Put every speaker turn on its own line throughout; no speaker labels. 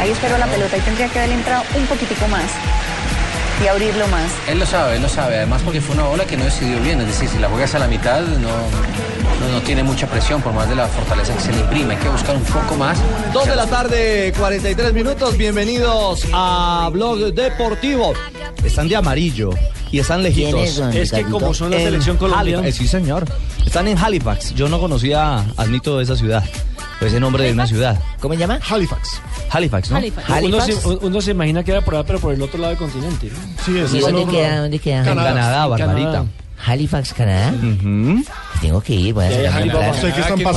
Ahí esperó la pelota y tendría que haber entrado un poquitico más y abrirlo más.
Él lo sabe, él lo sabe. Además porque fue una bola que no decidió bien. Es decir, si la juegas a la mitad no, no, no tiene mucha presión por más de la fortaleza que se le imprime. Hay que buscar un poco más.
Dos de la tarde, 43 minutos. Bienvenidos a Blog Deportivo. Están de amarillo y están lejitos.
¿Quién es,
que como son la
En
selección colombiana.
Halifax.
sí, señor. Están en Halifax. Yo no conocía, admito, esa ciudad. Pues el nombre de una ciudad.
¿Cómo se llama?
Halifax. Halifax, ¿no?
Halifax.
Uno
Halifax.
se, uno se imagina que era por allá, pero por el otro lado del continente. ¿no?
Sí, es
¿Y dónde queda? ¿Dónde queda?
En Canadá, Barbarita.
Canadá.
Halifax, Canadá.
Ujú.
Tengo que ir, voy a
Halifax.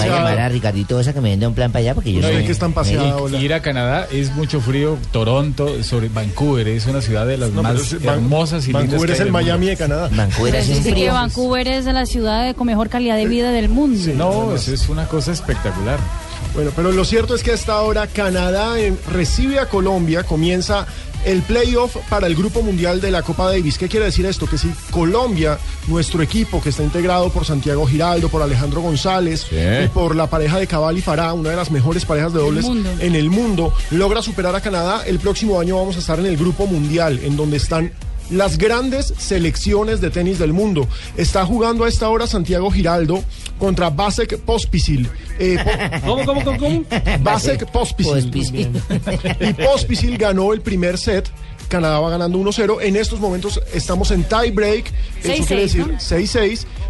llamar a Ricardito esa que me venda un plan para allá porque yo
No,
soy
es que están paseados. Ir a Canadá es mucho frío. Toronto, sobre Vancouver, es una ciudad de las
No,
más
es-
hermosas y lindas
Vancouver es el. Miami de Canadá.
Vancouver hace un frío.
Vancouver es la ciudad con mejor calidad de vida del mundo.
No, eso es una cosa espectacular.
Bueno, pero lo cierto es que hasta ahora Canadá recibe a Colombia, comienza el playoff para el Grupo Mundial de la Copa Davis. ¿Qué quiere decir esto? Que si Colombia, nuestro equipo que está integrado por Santiago Giraldo, por Alejandro González y por la pareja de Cabal y Farah, una de las mejores parejas de dobles en el mundo, logra superar a Canadá, el próximo año vamos a estar en el Grupo Mundial, en donde están las grandes selecciones de tenis del mundo. Está jugando a esta hora Santiago Giraldo contra Basek Pospisil. Eh, po-
¿Cómo, cómo, cómo? cómo?
Basek Pospisil.
Pospisil.
Y Pospisil ganó el primer set. Canadá va ganando 1-0. En estos momentos estamos en tie break. Eso
6-6,
quiere decir
¿no?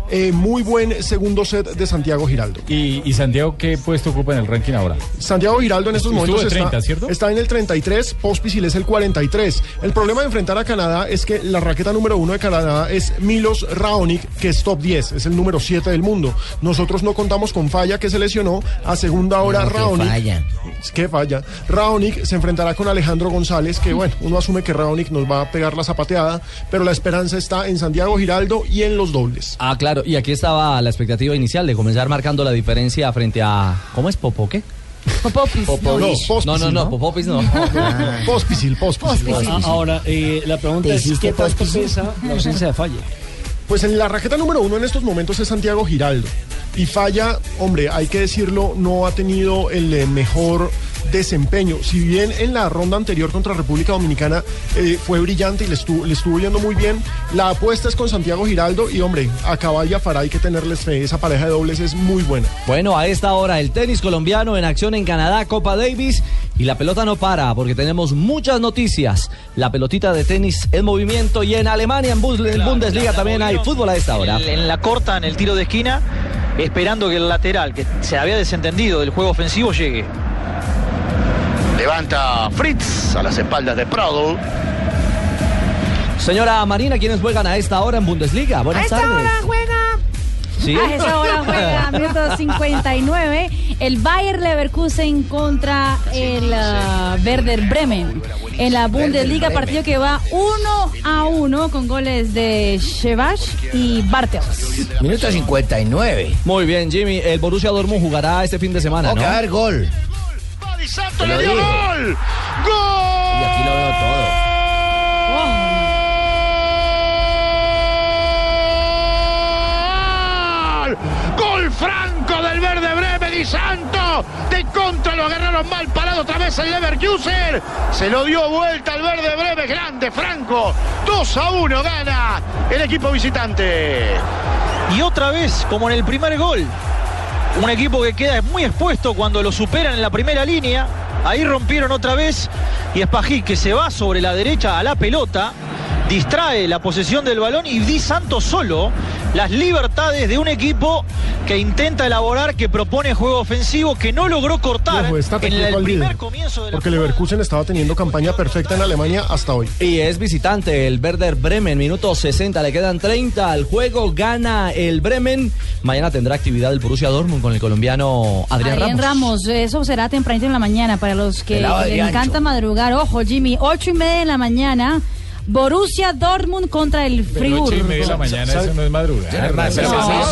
6-6. Eh, muy buen segundo set de Santiago Giraldo.
¿Y, y Santiago qué puesto ocupa en el ranking ahora?
Santiago Giraldo en estos
Estuvo
momentos
de 30,
está,
¿cierto?
está en el 33, Pospisil es el 43. El problema de enfrentar a Canadá es que la raqueta número uno de Canadá es Milos Raonic, que es top 10, es el número 7 del mundo. Nosotros no contamos con Falla, que se lesionó. A segunda hora,
No, que
Raonic.
falla.
Es que falla. Raonic se enfrentará con Alejandro González, que bueno, uno asume que Raonic nos va a pegar la zapateada, pero la esperanza está en Santiago Giraldo y en los dobles.
Ah, claro. Y aquí estaba la expectativa inicial de comenzar marcando la diferencia frente a. ¿Cómo es? ¿Popo qué?
Popopis.
No, Pospisil.
No, no, no. Popopis no.
Pospisil, Pospisil.
Ah, ahora, eh, la pregunta
¿Te
es: ¿qué tanto pesa la ausencia de falla?
Pues en la raqueta número uno en estos momentos es Santiago Giraldo. Y Falla, hombre, hay que decirlo, no ha tenido el eh, mejor desempeño. Si bien en la ronda anterior contra República Dominicana eh, fue brillante y le estuvo, le estuvo yendo muy bien, la apuesta es con Santiago Giraldo y hombre, a Cabal y a Farah hay que tenerles fe. Esa pareja de dobles es muy buena.
Bueno, a esta hora el tenis colombiano en acción en Canadá, Copa Davis. Y la pelota no para porque tenemos muchas noticias. La pelotita de tenis en movimiento y en Alemania, en, Bus- en Bundesliga también hay fútbol a esta hora.
En, en la corta, en el tiro de esquina, esperando que el lateral, que se había desentendido del juego ofensivo, llegue.
Levanta Fritz a las espaldas de Prado.
Señora Marina, ¿quiénes juegan a esta hora en Bundesliga? Buenas tardes.
juega.
¿Sí?
A esa hora juega, minuto 59, el Bayer Leverkusen contra el ah, Werder Bremen. En la Bundesliga, partido que va 1 a 1 con goles de Shevash y Bartels.
Minuto 59.
Muy bien, Jimmy. El Borussia Dortmund jugará este fin de semana, ¿no?
que haber gol.
Di Santo le
lo
dio
dije.
gol. ¡Gol!
Y aquí lo veo todo.
¡Gol! ¡Gol franco del verde breve Di Santo! De contra lo agarraron mal parado otra vez el Leverkusen. Se lo dio vuelta al verde breve, grande, franco. 2 a 1 gana el equipo visitante.
Y otra vez, como en el primer gol, un equipo que queda muy expuesto cuando lo superan en la primera línea. Ahí rompieron otra vez y Espají que se va sobre la derecha a la pelota, distrae la posesión del balón y Di Santo solo
las libertades de un equipo que intenta elaborar, que propone juego ofensivo, que no logró cortar
Ojo, está
en el primer
líder,
comienzo de la
Porque Leverkusen estaba teniendo campaña perfecta en Alemania hasta hoy.
Y es visitante el Werder Bremen, minuto 60, le quedan 30 al juego, gana el Bremen. Mañana tendrá actividad el Borussia Dortmund con el colombiano Adrián,
Adrián
Ramos.
Ramos, eso será tempranito en la mañana para los que les encanta madrugar. Ojo, Jimmy, ocho y media de la mañana. Borussia Dortmund contra el
Pero
Friburgo.
ocho y media de la mañana, eso no es madrugar.
No,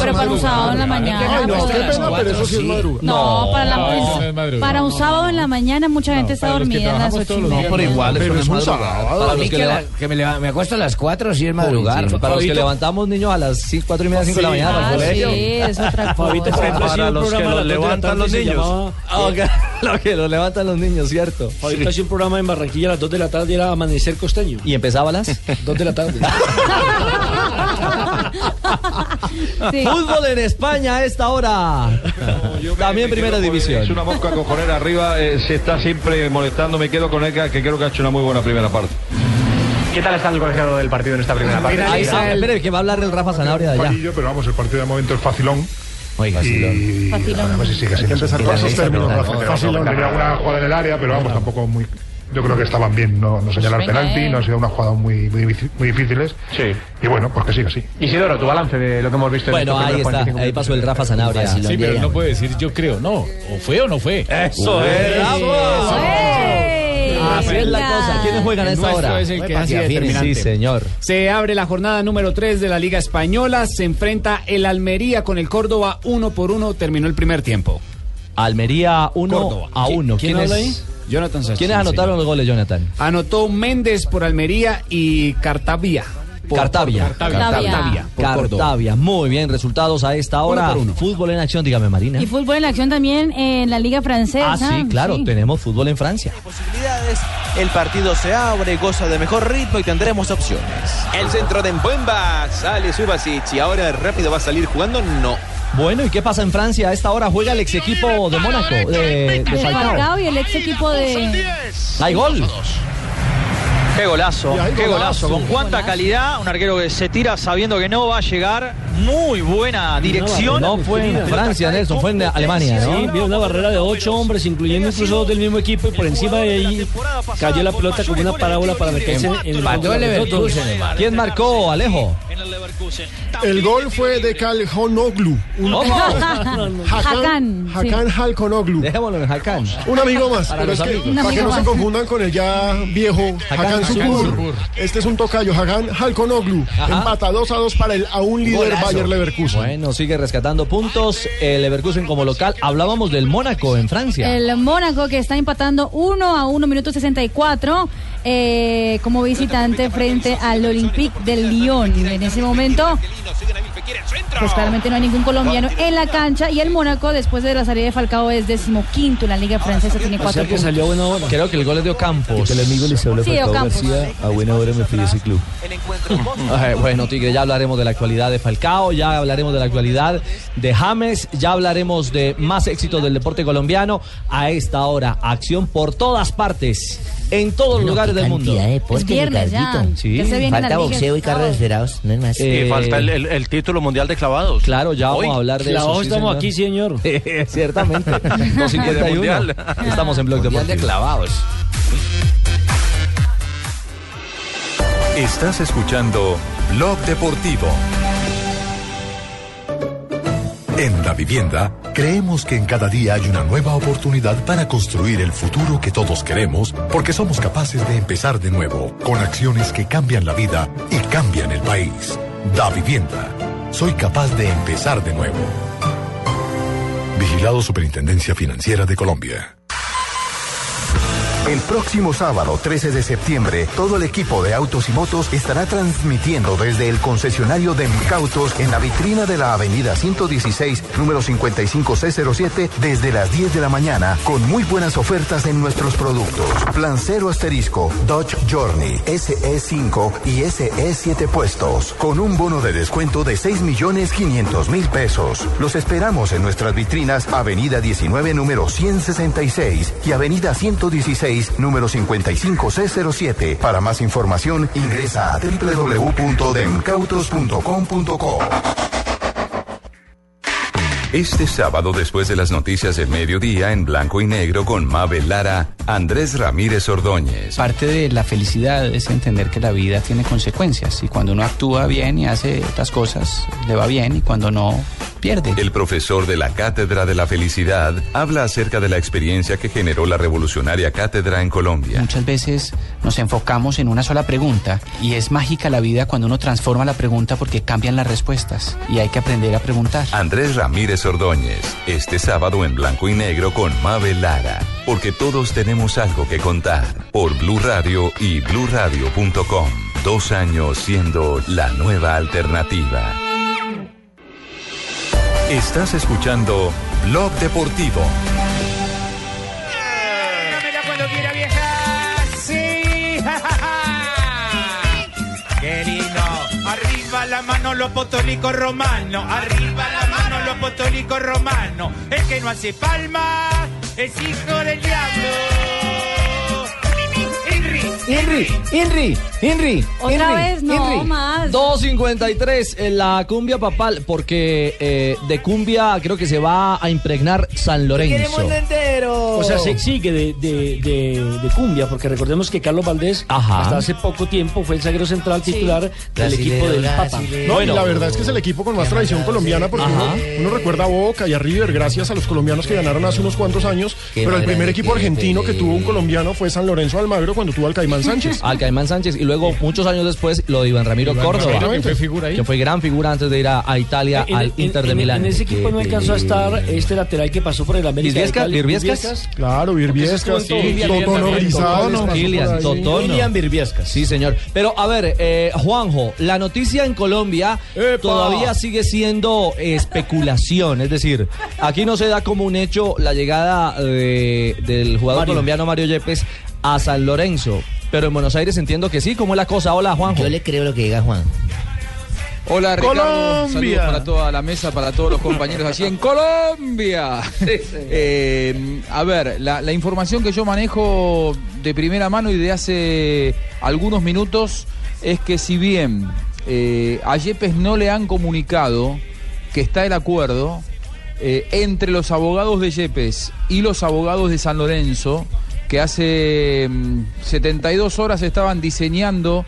pero para un sábado en la mañana.
Ay, no, qué pena, pero eso sí es madrugar.
No, para,
no, no
para un sábado en la mañana mucha gente está
para los que
dormida a las ocho y
los
media.
días, Pero igual,
Pero es un sábado.
Para
Para
los
mí
que
que, que me, acuesto a las 4 sí es madrugar.
Sí, para los que levantamos niños a las 6, 4 y media, 5 de la mañana para el
Ah,
colegio.
sí, es otra cosa.
por ejemplo, hacía un programa a
lo que lo levantan los niños, ¿cierto?
Fabito hacía un programa en Barranquilla a las 2 de la tarde y era Amanecer Costeño.
¿Y empezaba a las?
2 de la tarde.
Sí.
Fútbol en España a esta hora. También primera división.
Es una mosca cojonera arriba, eh, se está siempre molestando. Me quedo con Eka, que creo que ha hecho una muy buena primera parte.
¿Qué tal está el colegiado del partido en esta primera parte?
Ahí está, espere, que va a hablar el Rafa Zanabria de allá.
Pero vamos, el partido de momento es facilón.
Oiga,
y
Facilón.
Hay que empezar con esos términos, Rafa. Facilón.
Tenía una jugada en el área, pero vamos, tampoco muy. Yo creo que estaban bien, no, no señalar
Venga,
penalti,
eh.
no han sido unas jugadas muy, muy, muy difíciles.
Sí.
Y bueno, pues que siga así.
Isidoro, tu balance de lo que hemos visto en
Bueno, ahí
primeros
está,
45
ahí pasó el Rafa Zanabria.
Sí, pero no puede decir yo creo, no. O fue o no fue.
Eso es, bravo.
¡Ey!
Así es la cosa. ¿Quiénes juegan a esta hora?
es el que determinante.
Sí, señor.
Se abre la jornada número 3 de la Liga Española. Se enfrenta el Almería con el Córdoba uno por uno. Terminó el primer tiempo.
Almería 1
Córdoba.
a 1.
¿Quién habla ahí? Jonathan Sánchez.
¿Quiénes anotaron los goles, Jonathan?
Anotó Méndez por Almería y Cartavia. Por
Cartavia.
Cartavia.
Cartavia, por Córdoba.
Cartavia. Muy bien, resultados a esta hora.
Uno por uno.
Fútbol en acción, dígame, Marina.
Y fútbol en acción también en la Liga Francesa.
Ah, sí, claro,
Sí.
tenemos fútbol en Francia.
posibilidades, el partido se abre, goza de mejor ritmo y tendremos opciones. El centro de Mbemba, sale Subasic y ahora rápido va a salir jugando, no.
Bueno, ¿y qué pasa en Francia? A esta hora juega el ex equipo de Mónaco, de, de. Falcao
y el ex equipo de.
Hay gol.
Qué golazo, qué
golazo.
golazo. Con cuánta
Golazo.
calidad, un arquero que se tira sabiendo que no va a llegar. Muy buena dirección.
No fue en Francia, Nelson, fue en Alemania,
Sí,
¿no?
vio una barrera de ocho hombres, incluyendo incluso dos del mismo equipo, y por encima de ahí cayó la pelota como una parábola para meterse en el
el Leverkusen, hermano.
¿Quién marcó, Alejo?
El gol fue de Caljonoglu. Un
¿Cómo?
Hakan, sí.
Hakan Halkonoglu.
Dejémoslo en Hakan.
Un amigo más,
Para
pero
los
es que, para no se confundan con el ya viejo Hakan
Hakan.
Sukur. Este es un tocayo, Hakan Halkonoglu.
Ajá.
Empata 2 a 2 para el aún líder
Golazo.
Bayer Leverkusen.
Bueno, sigue rescatando puntos. El Leverkusen como local. Hablábamos del Mónaco en Francia.
El Mónaco que está empatando 1 a 1, minuto 64, eh, como visitante frente al Olympique del Lyon. En ese momento, pues claramente no hay ningún colombiano en la cancha y el Mónaco, después de la salida de Falcao, es decimoquinto en la Liga Francesa, tiene
O sea
cuatro
que
puntos.
salió a buena hora.
Creo que el gol es de Ocampos.
El amigo les habla
Sí,
Falcao
Ocampos.
García. A buena hora me fui a ese club.
Ay, bueno, Tigre, ya hablaremos de la actualidad de Falcao, ya hablaremos de la actualidad de James, ya hablaremos de más éxitos del deporte colombiano. A esta hora, acción por todas partes, en todos los
No,
lugares del mundo.
de deportes,
Es viernes ya.
Sí.
Ya se vienen
Falta boxeo y carros esperados, no es más.
Eh,
Y falta el, el- el título mundial de clavados.
Claro, ya vamos
Hoy.
a hablar de
Clavados
eso. sí,
estamos
señor.
aquí, señor.
Ciertamente. 251.
Mundial.
Estamos en Blog
Mundial de
Deportivo.
clavados.
Estás escuchando Blog Deportivo.
En la vivienda, creemos que en cada día hay una nueva oportunidad para construir el futuro que todos queremos, porque somos capaces de empezar de nuevo, con acciones que cambian la vida y cambian el país. Da vivienda. Soy capaz de empezar de nuevo. Vigilado Superintendencia Financiera de Colombia.
El próximo sábado 13 de septiembre, todo el equipo de autos y motos estará transmitiendo desde el concesionario de Mcautos en la vitrina de la avenida 116, número 55C07, desde las 10 de la mañana, con muy buenas ofertas en nuestros productos. Lancero asterisco, Dodge Journey, SE5 y SE7 puestos, con un bono de descuento de 6 millones 500 mil pesos. Los esperamos en nuestras vitrinas Avenida 19, número 166 y Avenida 116, número 55C07. Para más información, ingresa a www.demcautos.com.co.
Este sábado, después de las noticias del mediodía, en blanco y negro con Mabel Lara, Andrés Ramírez Ordóñez.
Parte de la felicidad es entender que la vida tiene consecuencias y cuando uno actúa bien y hace otras cosas, le va bien y cuando no, pierde.
El profesor de la Cátedra de la Felicidad habla acerca de la experiencia que generó la revolucionaria cátedra en Colombia.
Muchas veces nos enfocamos en una sola pregunta y es mágica la vida cuando uno transforma la pregunta porque cambian las respuestas y hay que aprender a preguntar.
Andrés Ramírez Ordóñez, este sábado en blanco y negro con Mabel Lara, porque todos tenemos algo que contar por Blue Radio y bluradio.com. Dos años siendo la nueva alternativa. Estás escuchando Blog Deportivo.
Cuando quiera, vieja. Sí. Qué lindo. Arriba la mano los apostólicos romanos. Arriba la mano los apostólicos romanos. El que no hace palma es hijo del diablo.
Henry, Henry, Henry.
Otra vez, no más.
2.53 en la cumbia papal, porque eh, de cumbia creo que se va a impregnar San Lorenzo.
entero.
O sea, se sigue de, de, de, de cumbia, porque recordemos que Carlos Valdés
Ajá.
hasta hace poco tiempo fue el zaguero central titular del
Brasilero,
equipo del Papa.
brasilero.
No, y la verdad es que es el equipo con más tradición colombiana porque uno,
Ajá.
uno recuerda a Boca y a River gracias a los colombianos que ganaron hace unos cuantos años,
Qué
pero el primer equipo
que
argentino que tuvo un colombiano fue San Lorenzo Almagro cuando tuvo al Caimán Sánchez.
Al Caimán Sánchez y luego muchos años después lo de Iván Ramiro
Iván
Córdoba,
Ramiro,
que fue figura ahí.
que fue gran figura antes de ir a, a Italia
En-
al
en-
Inter de
en-
Milán.
En ese equipo no alcanzó a estar este lateral que pasó por el América. de
¿Virviescas? ¿Virviescas?
Claro, Virviescas. Totono
Kilian,
Grisales,
Totono,
Virviescas.
Sí, señor. Pero a ver, eh, Juanjo, la noticia en Colombia
¡Epa!
todavía sigue siendo especulación. Es decir, aquí no se da como un hecho la llegada eh, del jugador
Mario.
colombiano Mario Yepes a San Lorenzo. Pero en Buenos Aires entiendo que sí. ¿Cómo es la cosa? Hola, Juanjo.
Yo le creo lo que diga Juan.
Hola Ricardo,
Colombia.
saludos para toda la mesa, para todos los compañeros allí en Colombia. Eh, a ver, la, la información que yo manejo de primera mano y de hace algunos minutos es que si bien eh, a Yepes no le han comunicado que está el acuerdo eh, entre los abogados de Yepes y los abogados de San Lorenzo, que hace mm, 72 horas estaban diseñando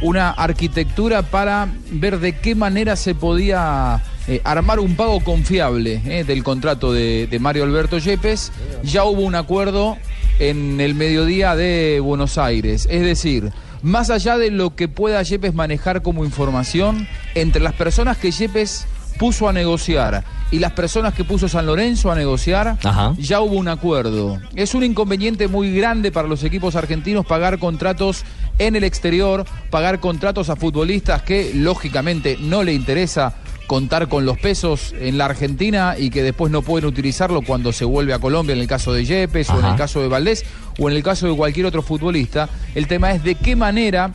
una arquitectura para ver de qué manera se podía eh, armar un pago confiable eh, del contrato de Mario Alberto Yepes. Ya hubo un acuerdo en el mediodía de Buenos Aires. Es decir, más allá de lo que pueda Yepes manejar como información, entre las personas que Yepes puso a negociar y las personas que puso San Lorenzo a negociar,
Ajá.
ya hubo un acuerdo. Es un inconveniente muy grande para los equipos argentinos pagar contratos en el exterior, pagar contratos a futbolistas que lógicamente no le interesa contar con los pesos en la Argentina y que después no pueden utilizarlo cuando se vuelve a Colombia, en el caso de Yepes o en el caso de Valdés o en el caso de cualquier otro futbolista. El tema es de qué manera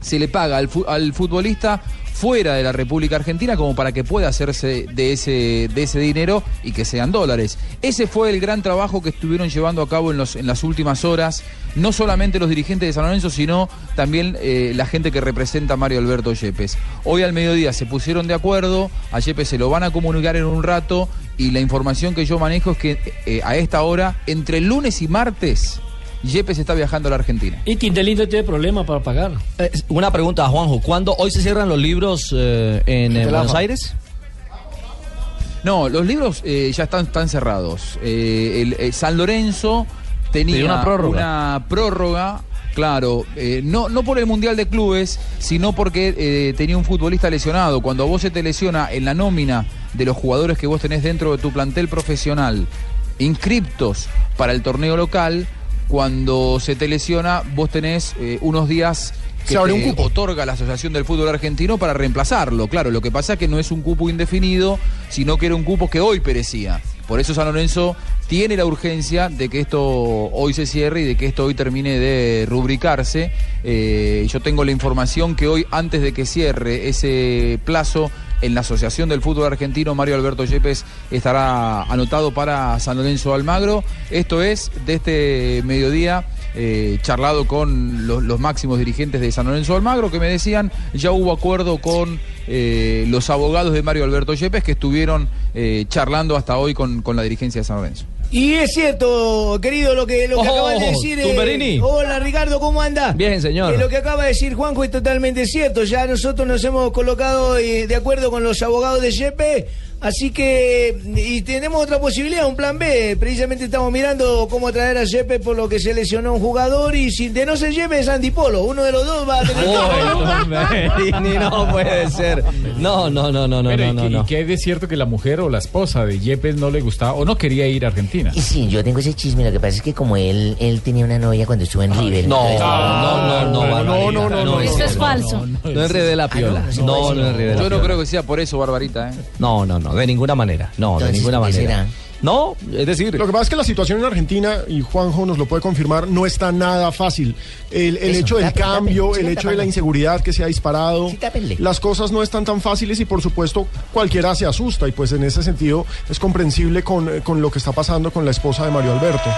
se le paga al futbolista fuera de la República Argentina como para que pueda hacerse de ese, de ese dinero y que sean dólares. Ese fue el gran trabajo que estuvieron llevando a cabo en, los, en las últimas horas, no solamente los dirigentes de San Lorenzo, sino también eh, la gente que representa a Mario Alberto Yepes. Hoy al mediodía se pusieron de acuerdo, a Yepes se lo van a comunicar en un rato y la información que yo manejo es que eh, a esta hora, entre lunes y martes, Yepes está viajando a la Argentina.
Y Quintelindo tiene problema para pagar.
Eh, una pregunta, Juanjo. ¿Cuándo hoy se cierran los libros eh, en, eh,
Te la
Buenos. Aires?
No, los libros eh, ya están, están cerrados. El- San Lorenzo tenía
una prórroga.
una prórroga, claro, eh, no, no por el Mundial de Clubes, sino porque eh, tenía un futbolista lesionado. Cuando a vos se te lesiona en la nómina de los jugadores que vos tenés dentro de tu plantel profesional, inscriptos para el torneo local, cuando se te lesiona, vos tenés eh, unos días que
Se abre
te
un cupo.
otorga la Asociación del Fútbol Argentino para reemplazarlo. Claro, lo que pasa es que no es un cupo indefinido, sino que era un cupo que hoy perecía. Por eso San Lorenzo tiene la urgencia de que esto hoy se cierre y de que esto hoy termine de rubricarse. Eh, yo tengo la información que hoy, antes de que cierre ese plazo en la Asociación del Fútbol Argentino, Mario Alberto Yepes estará anotado para San Lorenzo Almagro. Esto es de este mediodía. eh, charlado con los, los máximos dirigentes de San Lorenzo Almagro que me decían ya hubo acuerdo con eh, los abogados de Mario Alberto Yepes que estuvieron eh, charlando hasta hoy con, con la dirigencia de San Lorenzo.
Y es cierto, querido, lo que, lo que
Oh,
acabas de decir. eh, hola, Ricardo, ¿cómo anda?
Bien, señor.
Eh, lo que acaba de decir Juanjo es totalmente cierto. Ya nosotros nos hemos colocado eh, de acuerdo con los abogados de Yepe. Así que, y tenemos otra posibilidad, un plan B. Precisamente estamos mirando cómo traer a Yepe por lo que se lesionó un jugador. Y si de no se Yepe es Andy Polo. Uno de los dos va a tener.
Tumberini, no puede ser. No, no, no, no, no,
Pero,
no,
¿y,
no,
qué-
no.
y de cierto que la mujer o la esposa de Yepes no le gustaba o no quería ir a Argentina?
Y sí, yo tengo ese chisme. Lo que pasa es que como él, él tenía una novia cuando estuvo en River.
No,
entonces-
no, no, no, Barbarita,
no, no, no,
Eso es falso.
No enrede la piola. No, no enrede la
Yo no
piola.
creo que sea por eso, Barbarita. ¿eh?
No, no, no, de ninguna manera. No, de ninguna
¿por qué
manera.
será?
No, es decir,
Lo que pasa es que la situación en Argentina, y Juanjo nos lo puede confirmar, no está nada fácil. El, el
Eso,
hecho del cambio, el hecho de la inseguridad que se ha disparado,
Sí,
las cosas no están tan fáciles y por supuesto cualquiera se asusta y pues en ese sentido es comprensible con, eh, con lo que está pasando con la esposa de Mario Alberto.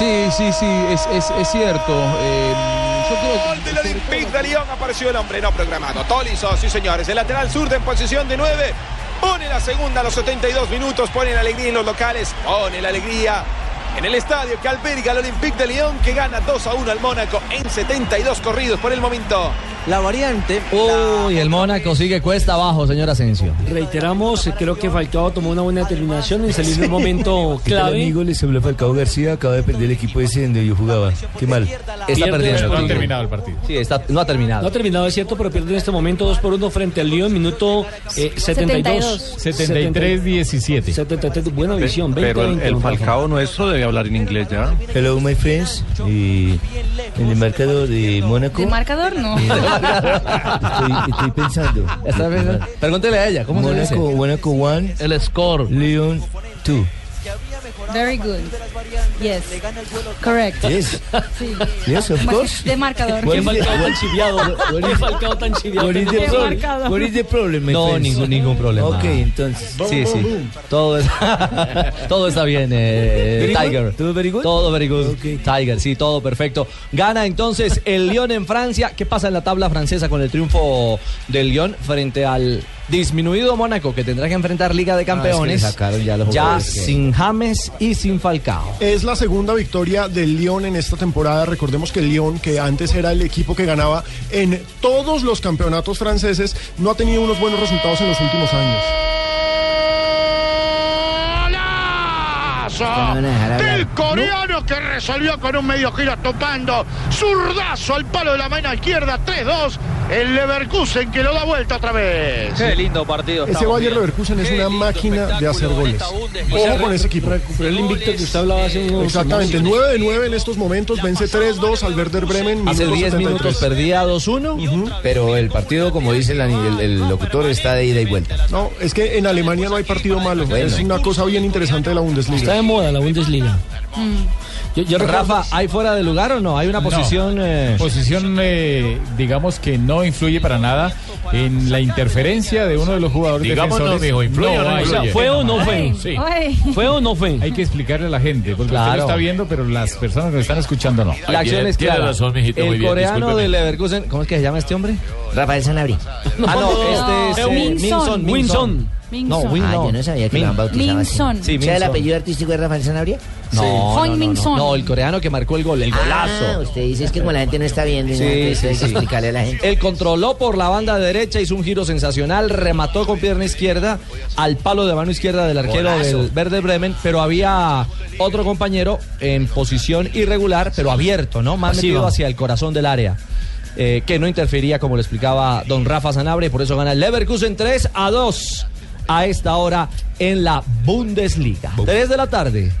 Sí, sí, sí, es, es, es cierto. Eh,
Gol del Olympique de Lyon apareció el hombre no programado. Tolizo, sí señores, el lateral zurdo en posición de 9. Pone la segunda a los 72 minutos, pone la alegría en los locales, pone la alegría en el estadio que alberga el Olympique de Lyon que gana 2 a 1 al Mónaco en 72 corridos por el momento.
La variante.
Uy, el Mónaco sigue cuesta abajo, señor Asensio.
Reiteramos, eh, creo que Falcao tomó una buena determinación en salir en un momento
¿Qué tal,
clave.
amigo? Les habla Falcao García. Acaba de perder el equipo ese donde yo jugaba. Qué mal.
Está perdiendo.
No ha terminado el partido.
Sí, está, no ha terminado.
No ha terminado, es cierto, pero pierde en este momento 2 por 1 frente al Lyon, minuto eh, 72.
73-17.
73, buena visión, 20
Pero el,
20,
el. Falcao nuestro debe hablar en inglés ya.
Hello, my friends. Y en el marcador de Mónaco.
¿De marcador? No.
Estoy, estoy pensando.
Pregúntele a ella, ¿cómo se dice?
Mónaco 1.
El score.
León 2.
Very good. Yes. Correct.
Yes.
Sí.
Yes, of course.
De marcador.
What
Qué
is the-
tan chiviado.
what
Qué
is-
Falcao tan chiviado.
what is the problem?
marcador.
What is the problem, my
No, ningún, ningún problema.
Ok, entonces.
Sí, sí. Todo, es- todo está bien, eh. Tiger.
¿Todo very good?
Todo very good. Tiger, sí, todo perfecto. Gana entonces el Lyon en Francia. ¿Qué pasa en la tabla francesa con el triunfo del Lyon frente al disminuido Mónaco que tendrá que enfrentar Liga de Campeones?
Ah, le sacaron ya que-
sin James y sin Falcao.
Es la segunda victoria del Lyon en esta temporada. Recordemos que el Lyon, que antes era el equipo que ganaba en todos los campeonatos franceses, no ha tenido unos buenos resultados en los últimos años.
Del coreano que resolvió con un medio giro topando zurdazo al palo de la mano izquierda 3-2 el Leverkusen que lo da vuelta otra vez
Qué lindo partido.
Ese
estamos
Bayer
viendo.
Leverkusen es una máquina de hacer goles. Ojo con ese equipo.
Recuperó el invicto que usted hablaba hace unos
Exactamente,
unos-
9 de 9 en estos momentos, vence 3-2 al Werder Bremen.
Hace
minuto
10 minutos
73.
perdía 2-1.
Pero el partido, como dice el, el- el locutor, está de ida y vuelta.
No, es que en Alemania no hay partido malo.
Bueno.
Es una cosa bien interesante de la
Está
Bundesliga.
De moda la Bundesliga. Yo, yo recuerdo-
Rafa, ¿hay fuera de lugar o no? Hay una
No.
posición. eh,
Posición, eh, digamos que no influye para nada en la interferencia de uno de los jugadores
Digamos no,
defensores.
mijo, influye o no.
O sea,
influye.
¿fue o no fue?
Sí.
¿Fue o no fue?
Hay que explicarle a la gente, porque usted
Claro.
lo está viendo, pero las personas que lo están escuchando no.
La acción es clara.
razón, mijito,
el coreano
discúlpeme.
de Leverkusen, ¿cómo es que se llama este hombre?
Rafael Sanabria.
ah, no, este es eh,
Minson.
Minson.
Winson.
No. Win
Ah,
no.
yo no sabía que
Min-
lo han bautizado así.
Minson.
Sí,
¿Sabe el
Minson.
apellido artístico de Rafael Sanabria?
No, no,
Heung
no,
Min
no,
Son.
no, el coreano que marcó el gol, el
Ah,
golazo.
usted dice es que como la gente no está viendo,
Sí,
entonces
sí,
hay que
sí.
explicarle a la gente.
Él controló por la banda derecha, hizo un giro sensacional, remató con pierna izquierda al palo de mano izquierda del arquero
Golazo.
del Verde Bremen, pero había otro compañero en posición irregular, pero abierto, ¿no? Más
Pasiva.
metido hacia el corazón del área. eh, que no interfería, como le explicaba don Rafa Sanabria, y por eso gana el Leverkusen 3 a 2 a esta hora en la Bundesliga. 3 de la tarde.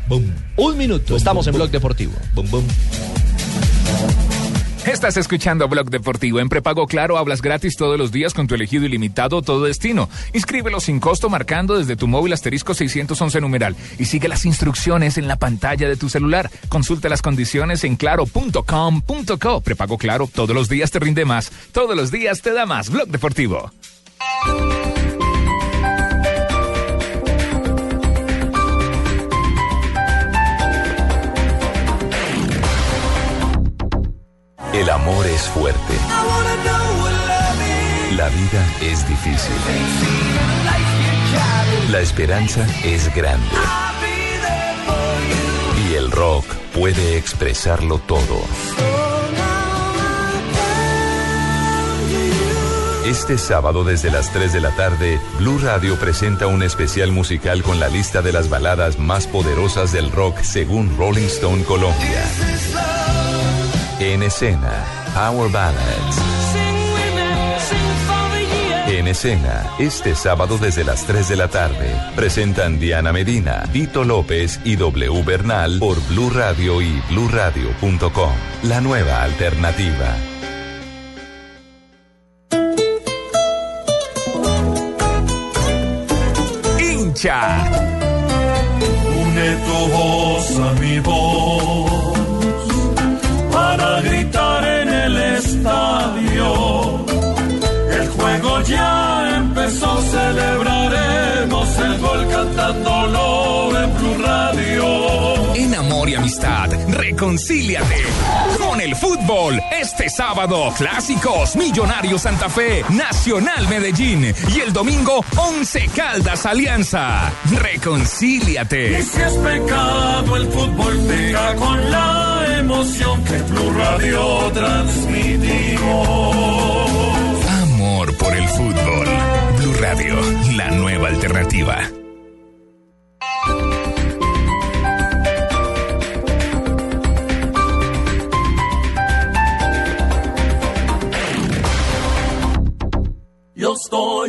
Un minuto. Estamos en Blog Deportivo.
Estás escuchando Blog Deportivo. En prepago claro hablas gratis todos los días con tu elegido ilimitado todo destino. Inscríbelo sin costo marcando desde tu móvil asterisco 611 numeral y sigue las instrucciones en la pantalla de tu celular. Consulta las condiciones en claro.com.co. Prepago claro todos los días te rinde más. Todos los días te da más. Blog Deportivo.
El amor es fuerte. La vida es difícil. La esperanza es grande. Y el rock puede expresarlo todo. Este sábado desde las 3 de la tarde, Blue Radio presenta un especial musical con la lista de las baladas más poderosas del rock según Rolling Stone Colombia. En escena, Power Ballads. En escena, este sábado desde las 3 de la tarde, presentan Diana Medina, Tito López y W Bernal por Blue Radio y bluradio.com. La nueva alternativa.
hincha.
Une tu voz a mi voz
reconcíliate con el fútbol. Este sábado, clásicos, Millonarios Santa Fe, Nacional Medellín y el domingo, Once Caldas Alianza. Reconcíliate.
Y si es pecado, el fútbol pega con la emoción que Blue Radio transmitimos.
Amor por el fútbol. Blue Radio, la nueva alternativa.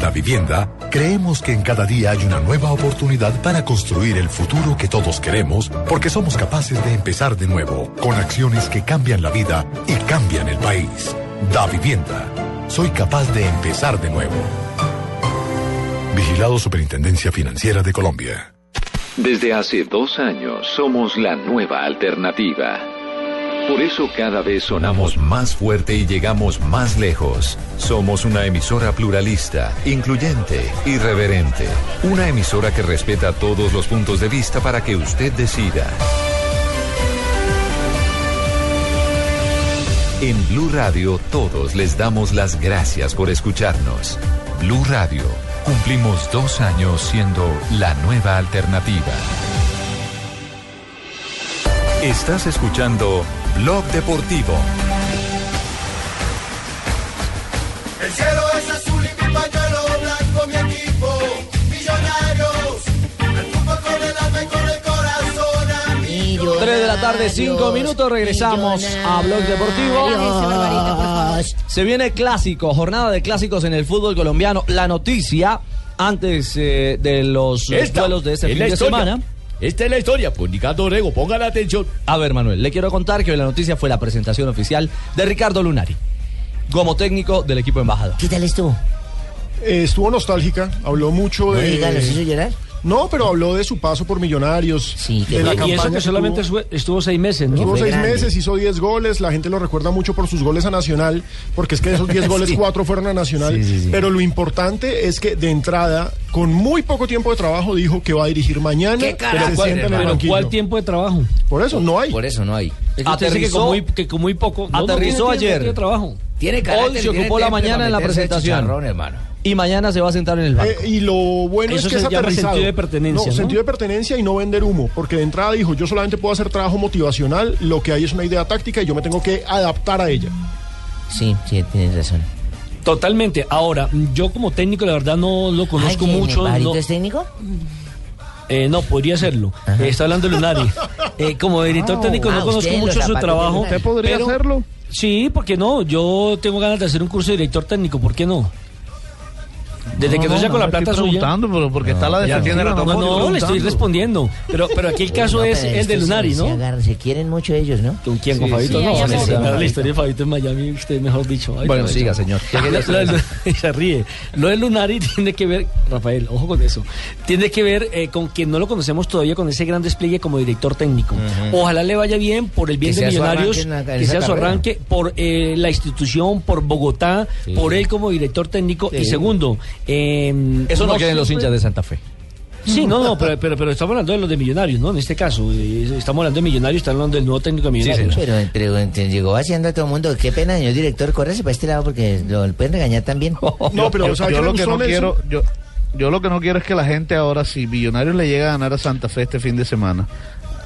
La vivienda, creemos que en cada día hay una nueva oportunidad para construir el futuro que todos queremos, porque somos capaces de empezar de nuevo, con acciones que cambian la vida y cambian el país. Da vivienda. Soy capaz de empezar de nuevo. Vigilado Superintendencia Financiera de Colombia.
Desde hace dos años somos la nueva alternativa. Por eso cada vez sonamos más fuerte y llegamos más lejos. Somos una emisora pluralista, incluyente, irreverente. Una emisora que respeta todos los puntos de vista para que usted decida. En Blue Radio todos les damos las gracias por escucharnos. Blue Radio, cumplimos dos años siendo la nueva alternativa. Estás escuchando Blog Deportivo.
El cielo es azul y mi pañuelo blanco, mi equipo, millonarios. El fútbol con el alma y con el corazón, amigo.
3 de la tarde, 5 minutos, regresamos a Blog Deportivo. Se viene clásico, jornada de clásicos en el fútbol colombiano. La noticia, antes eh, de los
Esta
duelos de este
es
fin de
historia.
semana.
Esta es la historia, pues Ricardo Rego, ponga la atención.
A ver, Manuel, le quiero contar que hoy la noticia fue la presentación oficial de Ricardo Lunari como técnico del equipo embajador.
¿Qué tal estuvo?
Eh, estuvo nostálgica, habló mucho
No
de.
diga, ¿los hizo llorar?
No, pero habló de su paso por Millonarios. de la
y
campaña
eso que solamente estuvo seis meses, ¿no?
Estuvo seis meses, hizo 10 goles, la gente lo recuerda mucho por sus goles a Nacional, porque es que de esos 10 goles,
Sí.
4 fueron a Nacional.
Sí, sí, sí.
Pero lo importante es que de entrada, con muy poco tiempo de trabajo, dijo que va a dirigir mañana,
¿Qué
pero se
carajo?
sienta en el
Pero
banquillo.
¿cuál tiempo de trabajo?
Por eso no hay.
Por eso no hay.
Es que usted dice que con muy, que con muy poco. No, no
aterrizó
tiene tiempo,
ayer.
Tiene trabajo.
Hoy
carácter,
se
tiene
ocupó la mañana en la presentación.
hermano.
Y mañana se va a sentar en el banco.
Eh, y lo bueno
Eso
es que
se
es
llama
aterrizado.
sentido de pertenencia,
No,
¿no?
sentido de pertenencia y no vender humo, porque de entrada dijo, yo solamente puedo hacer trabajo motivacional, lo que hay es una idea táctica y yo me tengo que adaptar a ella.
Sí, sí, tienes razón.
Totalmente. Ahora, yo como técnico, la verdad no lo conozco
Ay, ¿quién,
mucho. No-
es técnico?
Eh, no, podría serlo. Eh, está hablando Lunari. Eh, como director
Ah,
técnico
ah,
no conozco mucho su trabajo.
¿Usted podría
hacerlo? Sí, ¿por qué no? Yo tengo ganas de hacer un curso de director técnico, ¿por qué no? Desde
No,
que
no,
no sea con la
le
plata
estoy
suya.
preguntando, pero porque está la defensiva,
no,
no,
le estoy respondiendo. Pero, pero aquí el caso
No,
es el de Lunari,
se
¿no?
se quieren mucho ellos, ¿no?
¿Con quién? ¿Con Fabito?
sí,
no, la historia de Fabito en Miami, usted mejor dicho. Ay,
Bueno, siga, señor.
Se ríe. Lo de Lunari tiene que ver, Rafael, ojo con eso, tiene que ver eh, con que no lo conocemos todavía con ese gran despliegue como director técnico. Ojalá le vaya bien por el bien
Que
de Millonarios, que sea su arranque, por eh, la institución, por Bogotá, por él como director técnico. Y segundo, eh,
Eso no quieren los hinchas de Santa Fe.
Sí, no, no, pero, pero, pero estamos hablando de los de Millonarios, ¿no? En este caso, eh, estamos hablando de Millonarios, estamos hablando del nuevo técnico de Millonarios.
Pero, pero llegó haciendo a todo el mundo. Qué pena, señor director, córrese para este lado porque lo pueden regañar también.
No, pero
yo,
¿sabe
yo lo que no quiero, yo, yo lo que no quiero es que la gente ahora, si Millonarios le llega a ganar a Santa Fe este fin de semana,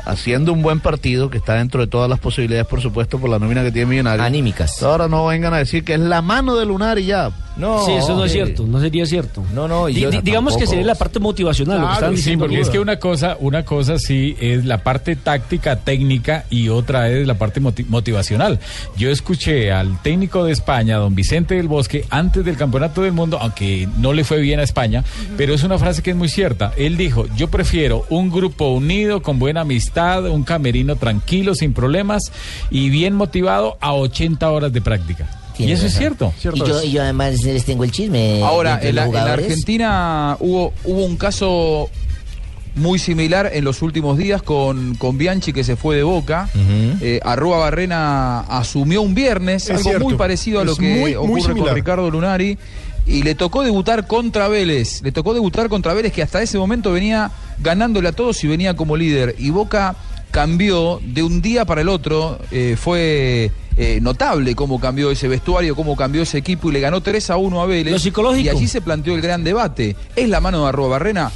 haciendo un buen partido, que está dentro de todas las posibilidades, por supuesto, por la nómina que tiene Millonarios.
Anímicas.
Ahora no vengan a decir que es la mano de Lunar y ya.
No,
sí, eso no es cierto, no sería cierto.
No, no,
di- digamos que sería la parte motivacional, lo que están
sí,
diciendo.
porque es que una cosa, una cosa sí es la parte táctica, técnica y otra es la parte moti- motivacional. Yo escuché al técnico de España, don Vicente del Bosque, antes del Campeonato del Mundo, aunque no le fue bien a España, pero es una frase que es muy cierta. Él dijo, yo prefiero un grupo unido, con buena amistad, un camerino tranquilo, sin problemas y bien motivado a 80 horas de práctica. Y eso es cierto.
Y yo, y yo además les tengo el chisme.
Ahora, en la, en. Argentina hubo, hubo un caso muy similar en los últimos días con, con Bianchi que se fue de Boca. Eh, Arrua Barrena asumió un viernes,
Es
algo
cierto.
muy parecido a lo
Es
que
muy, muy
ocurre con. Ricardo Lunari. Y le tocó debutar contra Vélez. Le tocó debutar contra Vélez que hasta ese momento venía ganándole a todos y venía como líder. Y Boca cambió de un día para el otro. eh, fue eh, notable cómo cambió ese vestuario, cómo cambió ese equipo y le ganó 3 a 1 a Vélez.
Lo psicológico.
Y allí se planteó el gran debate. ¿Es la mano de Arroba Barrena?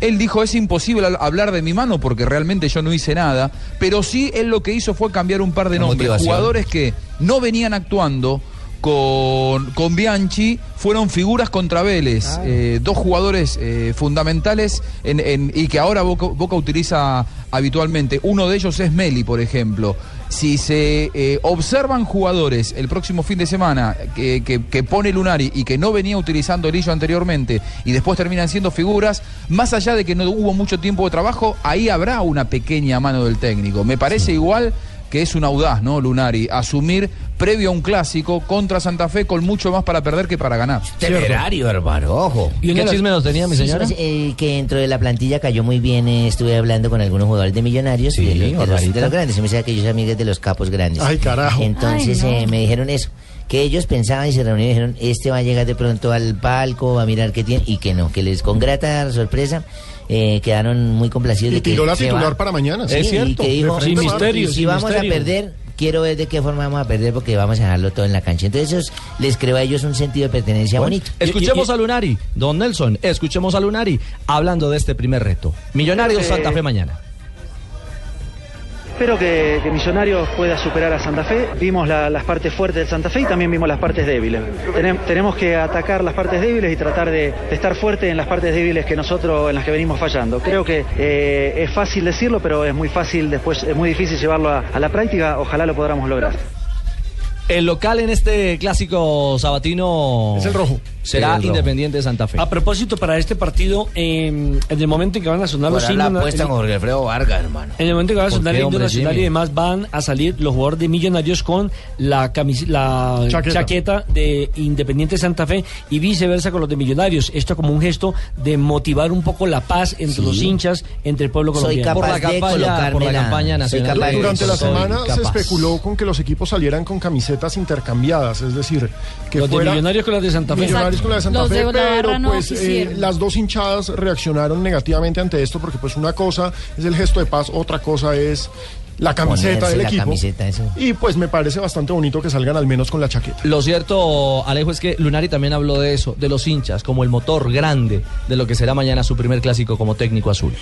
Él dijo, es imposible hablar de mi mano porque realmente yo no hice nada, pero sí él lo que hizo fue cambiar un par de
La
nombres.
motivación.
Jugadores que no venían actuando con, con Bianchi fueron figuras contra Vélez. Eh, dos jugadores eh, fundamentales en- en- y que ahora Boca, Boca utiliza habitualmente. Uno de ellos es Meli, por ejemplo. Si se eh, observan jugadores el próximo fin de semana que, que- que pone Lunari y que no venía utilizando Lillo anteriormente y después terminan siendo figuras, más allá de que no hubo mucho tiempo de trabajo, ahí habrá una pequeña mano del técnico. Me parece igual que es un audaz, ¿no, Lunari? Asumir previo a un clásico contra Santa Fe con mucho más para perder que para ganar.
Temerario, hermano, ojo.
¿Y qué chisme nos tenía, mi señora?
sí, eh, que dentro de la plantilla cayó muy bien. eh, estuve hablando con algunos jugadores de Millonarios,
Sí,
de, los, de los-
Barbarita.
de los grandes. Se me sabe que ellos amigos de los capos grandes.
Ay, carajo.
Entonces
Ay, no.
eh, me dijeron eso. Que ellos pensaban y se reunieron y dijeron, este va a llegar de pronto al palco, va a mirar qué tiene, y que no, que les con grata sorpresa eh, quedaron muy complacidos
Y
de que
tiró la
se
titular
va.
para mañana.
Sí,
Es
y
cierto.
que dijo,
misterio,
y si
sin
vamos
misterio.
a perder, quiero ver de qué forma vamos a perder porque vamos a dejarlo todo en la cancha. Entonces eso les creo a ellos un sentido de pertenencia
Bueno,
bonito.
escuchemos a Lunari, don Nelson, escuchemos a Lunari hablando de este primer reto. Millonarios Santa Fe mañana.
Espero que, que Millonarios pueda superar a Santa Fe. Vimos la- las partes fuertes del Santa Fe y también vimos las partes débiles. Tenem- tenemos que atacar las partes débiles y tratar de, de estar fuerte en las partes débiles que nosotros, en las que venimos fallando. Creo que eh, es fácil decirlo, pero es muy fácil después, es muy difícil llevarlo a la práctica. Ojalá lo podamos lograr.
El local en este clásico sabatino
Es el rojo.
será
rojo.
Independiente de Santa Fe.
A propósito, para este partido, eh, en el momento en que van a sonar los
Por la
himnos...
apuesta
en-
con Jorge Alfredo Vargas, hermano.
En el momento que va a
¿Por
sonar el himno nacional y demás, van a salir los jugadores de Millonarios con la, camis- la
Chaqueta.
chaqueta. de Independiente Santa Fe y viceversa con los de Millonarios. Esto como un gesto de motivar un poco la paz entre
Sí.
los hinchas, entre el pueblo
Soy
colombiano.
por la
capaz de
campaña, por la campaña
Soy
nacional.
capaz de-
Durante la semana se
capaz.
especuló con que los equipos salieran con camisetas intercambiadas, es decir, que
los de
fuera
Millonarios con los de Santa Fe.
Millonarios con la de Santa
Los
Fe,
de
pero
no
pues eh, las dos hinchadas reaccionaron negativamente ante esto porque pues una cosa es el gesto de paz, otra cosa es la camiseta del
la
equipo.
camiseta, eso.
Y pues me parece bastante bonito que salgan al menos con la chaqueta.
Lo cierto, Alejo, es que Lunari también habló de eso, de los hinchas, como el motor grande de lo que será mañana su primer clásico como técnico azul.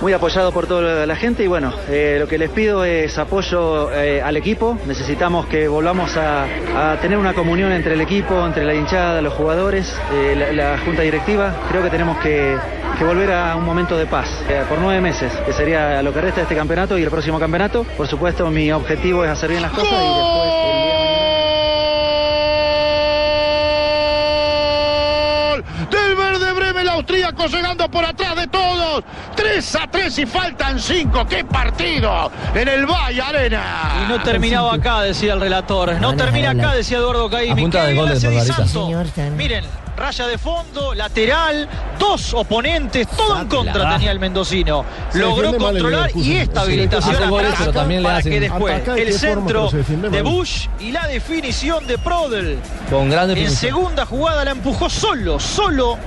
Muy apoyado por toda la gente y bueno, eh, lo que les pido es apoyo eh, al equipo. Necesitamos que volvamos a, tener una comunión entre el equipo, entre la hinchada, los jugadores, eh, la, la junta directiva. Creo que tenemos que, que volver a un momento de paz eh, por nueve meses, que sería lo que resta de este campeonato y el próximo campeonato. Por supuesto, mi objetivo es hacer bien las cosas y después el día
Gol del Verde Bremen, el austríaco llegando por atrás de todos. 3 a 3 y faltan 5. ¡Qué partido! En el Valle Arena.
Y no terminaba acá, decía el relator. No termina acá, decía Eduardo Caimi.
De
Qué
goles,
clase de salto. Miren, raya de fondo, lateral, dos oponentes, todo en contra tenía el mendocino.
Se
Logró controlar y esta habilitación atrás
pero también le
para
hacen-
que después
Ataca de
el centro de. Bush y la definición de Prodel.
Con gran
En segunda jugada la empujó solo, solo.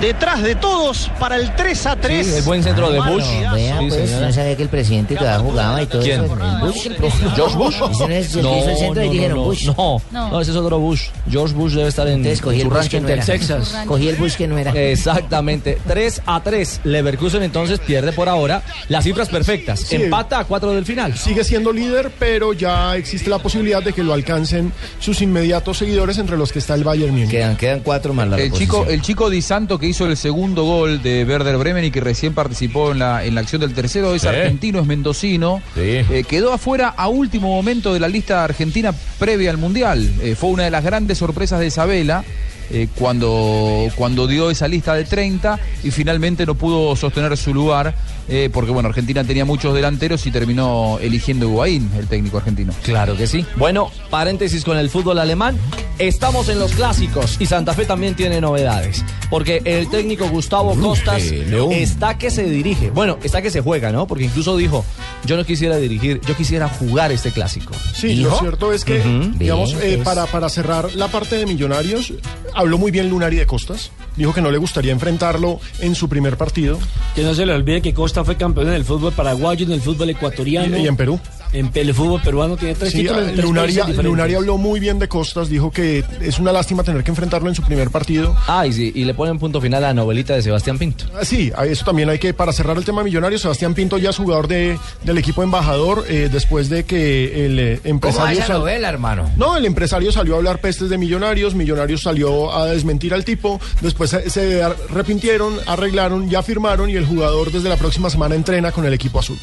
Detrás de todos para el 3 a 3.
Sí, el buen centro de Bush.
No, vea,
Sí,
pues,
señora.
no sabía que el presidente todavía jugaba y todo
¿Quién?
eso. Bush, el presidente.
¿George Bush?
Ese no es el que hizo el centro y
no,
dijeron
no,
Bush.
No, no, ese es otro Bush. George Bush debe estar en
Entonces cogí el
su
Bush
rancho
que
en
no era.
Texas.
Cogí el Bush que no era.
Exactamente. 3 a 3. Leverkusen entonces pierde por ahora las cifras perfectas.
Sí.
Empata a 4 del final.
Sigue siendo líder, pero ya existe la posibilidad de que lo alcancen sus inmediatos seguidores, entre los que está el Bayern Múnich.
Quedan, quedan cuatro más la
El chico, el chico Di Santo que hizo el segundo gol de Werder Bremen y que recién participó en la, en la acción del tercero es
Sí.
argentino, es mendocino. Eh, quedó afuera a último momento de la lista argentina previa al Mundial. Eh, fue una de las grandes sorpresas de Isabela. eh, cuando, cuando dio esa lista de 30 y finalmente no pudo sostener su lugar eh, porque bueno Argentina tenía muchos delanteros y terminó eligiendo Higuaín el técnico argentino
Claro que sí. Bueno, paréntesis con el fútbol alemán. Estamos en los clásicos y Santa Fe también tiene novedades. Porque el técnico Gustavo Costas está que se dirige. Bueno, está que se juega, ¿no? Porque incluso dijo, yo no quisiera dirigir, yo quisiera jugar este clásico.
Sí, lo cierto es que, digamos,
Bien,
eh,
pues.
para, para cerrar la parte de Millonarios, habló muy bien Lunari de Costas. Dijo que no le gustaría enfrentarlo en su primer partido.
Que no se le olvide que Costa fue campeón en el fútbol paraguayo, en el fútbol ecuatoriano.
Y- y en Perú.
En el fútbol peruano tiene tres
Sí,
títulos en tres
Lunari,
países diferentes.
Lunari habló muy bien de Costas, dijo que es una lástima tener que enfrentarlo en su primer partido.
Ah, y, sí, y le ponen punto final a la novelita de Sebastián Pinto.
Ah, Sí, a eso también hay que, para cerrar el tema millonario, Sebastián Pinto ya es jugador de, del equipo embajador eh, después de que el eh,
¿Cómo
empresario...
esa
sal-
novela, hermano?
No, el empresario salió a hablar pestes de millonarios, millonarios salió a desmentir al tipo, después se, se arrepintieron, arreglaron, ya firmaron y el jugador desde la próxima semana entrena con el equipo azul.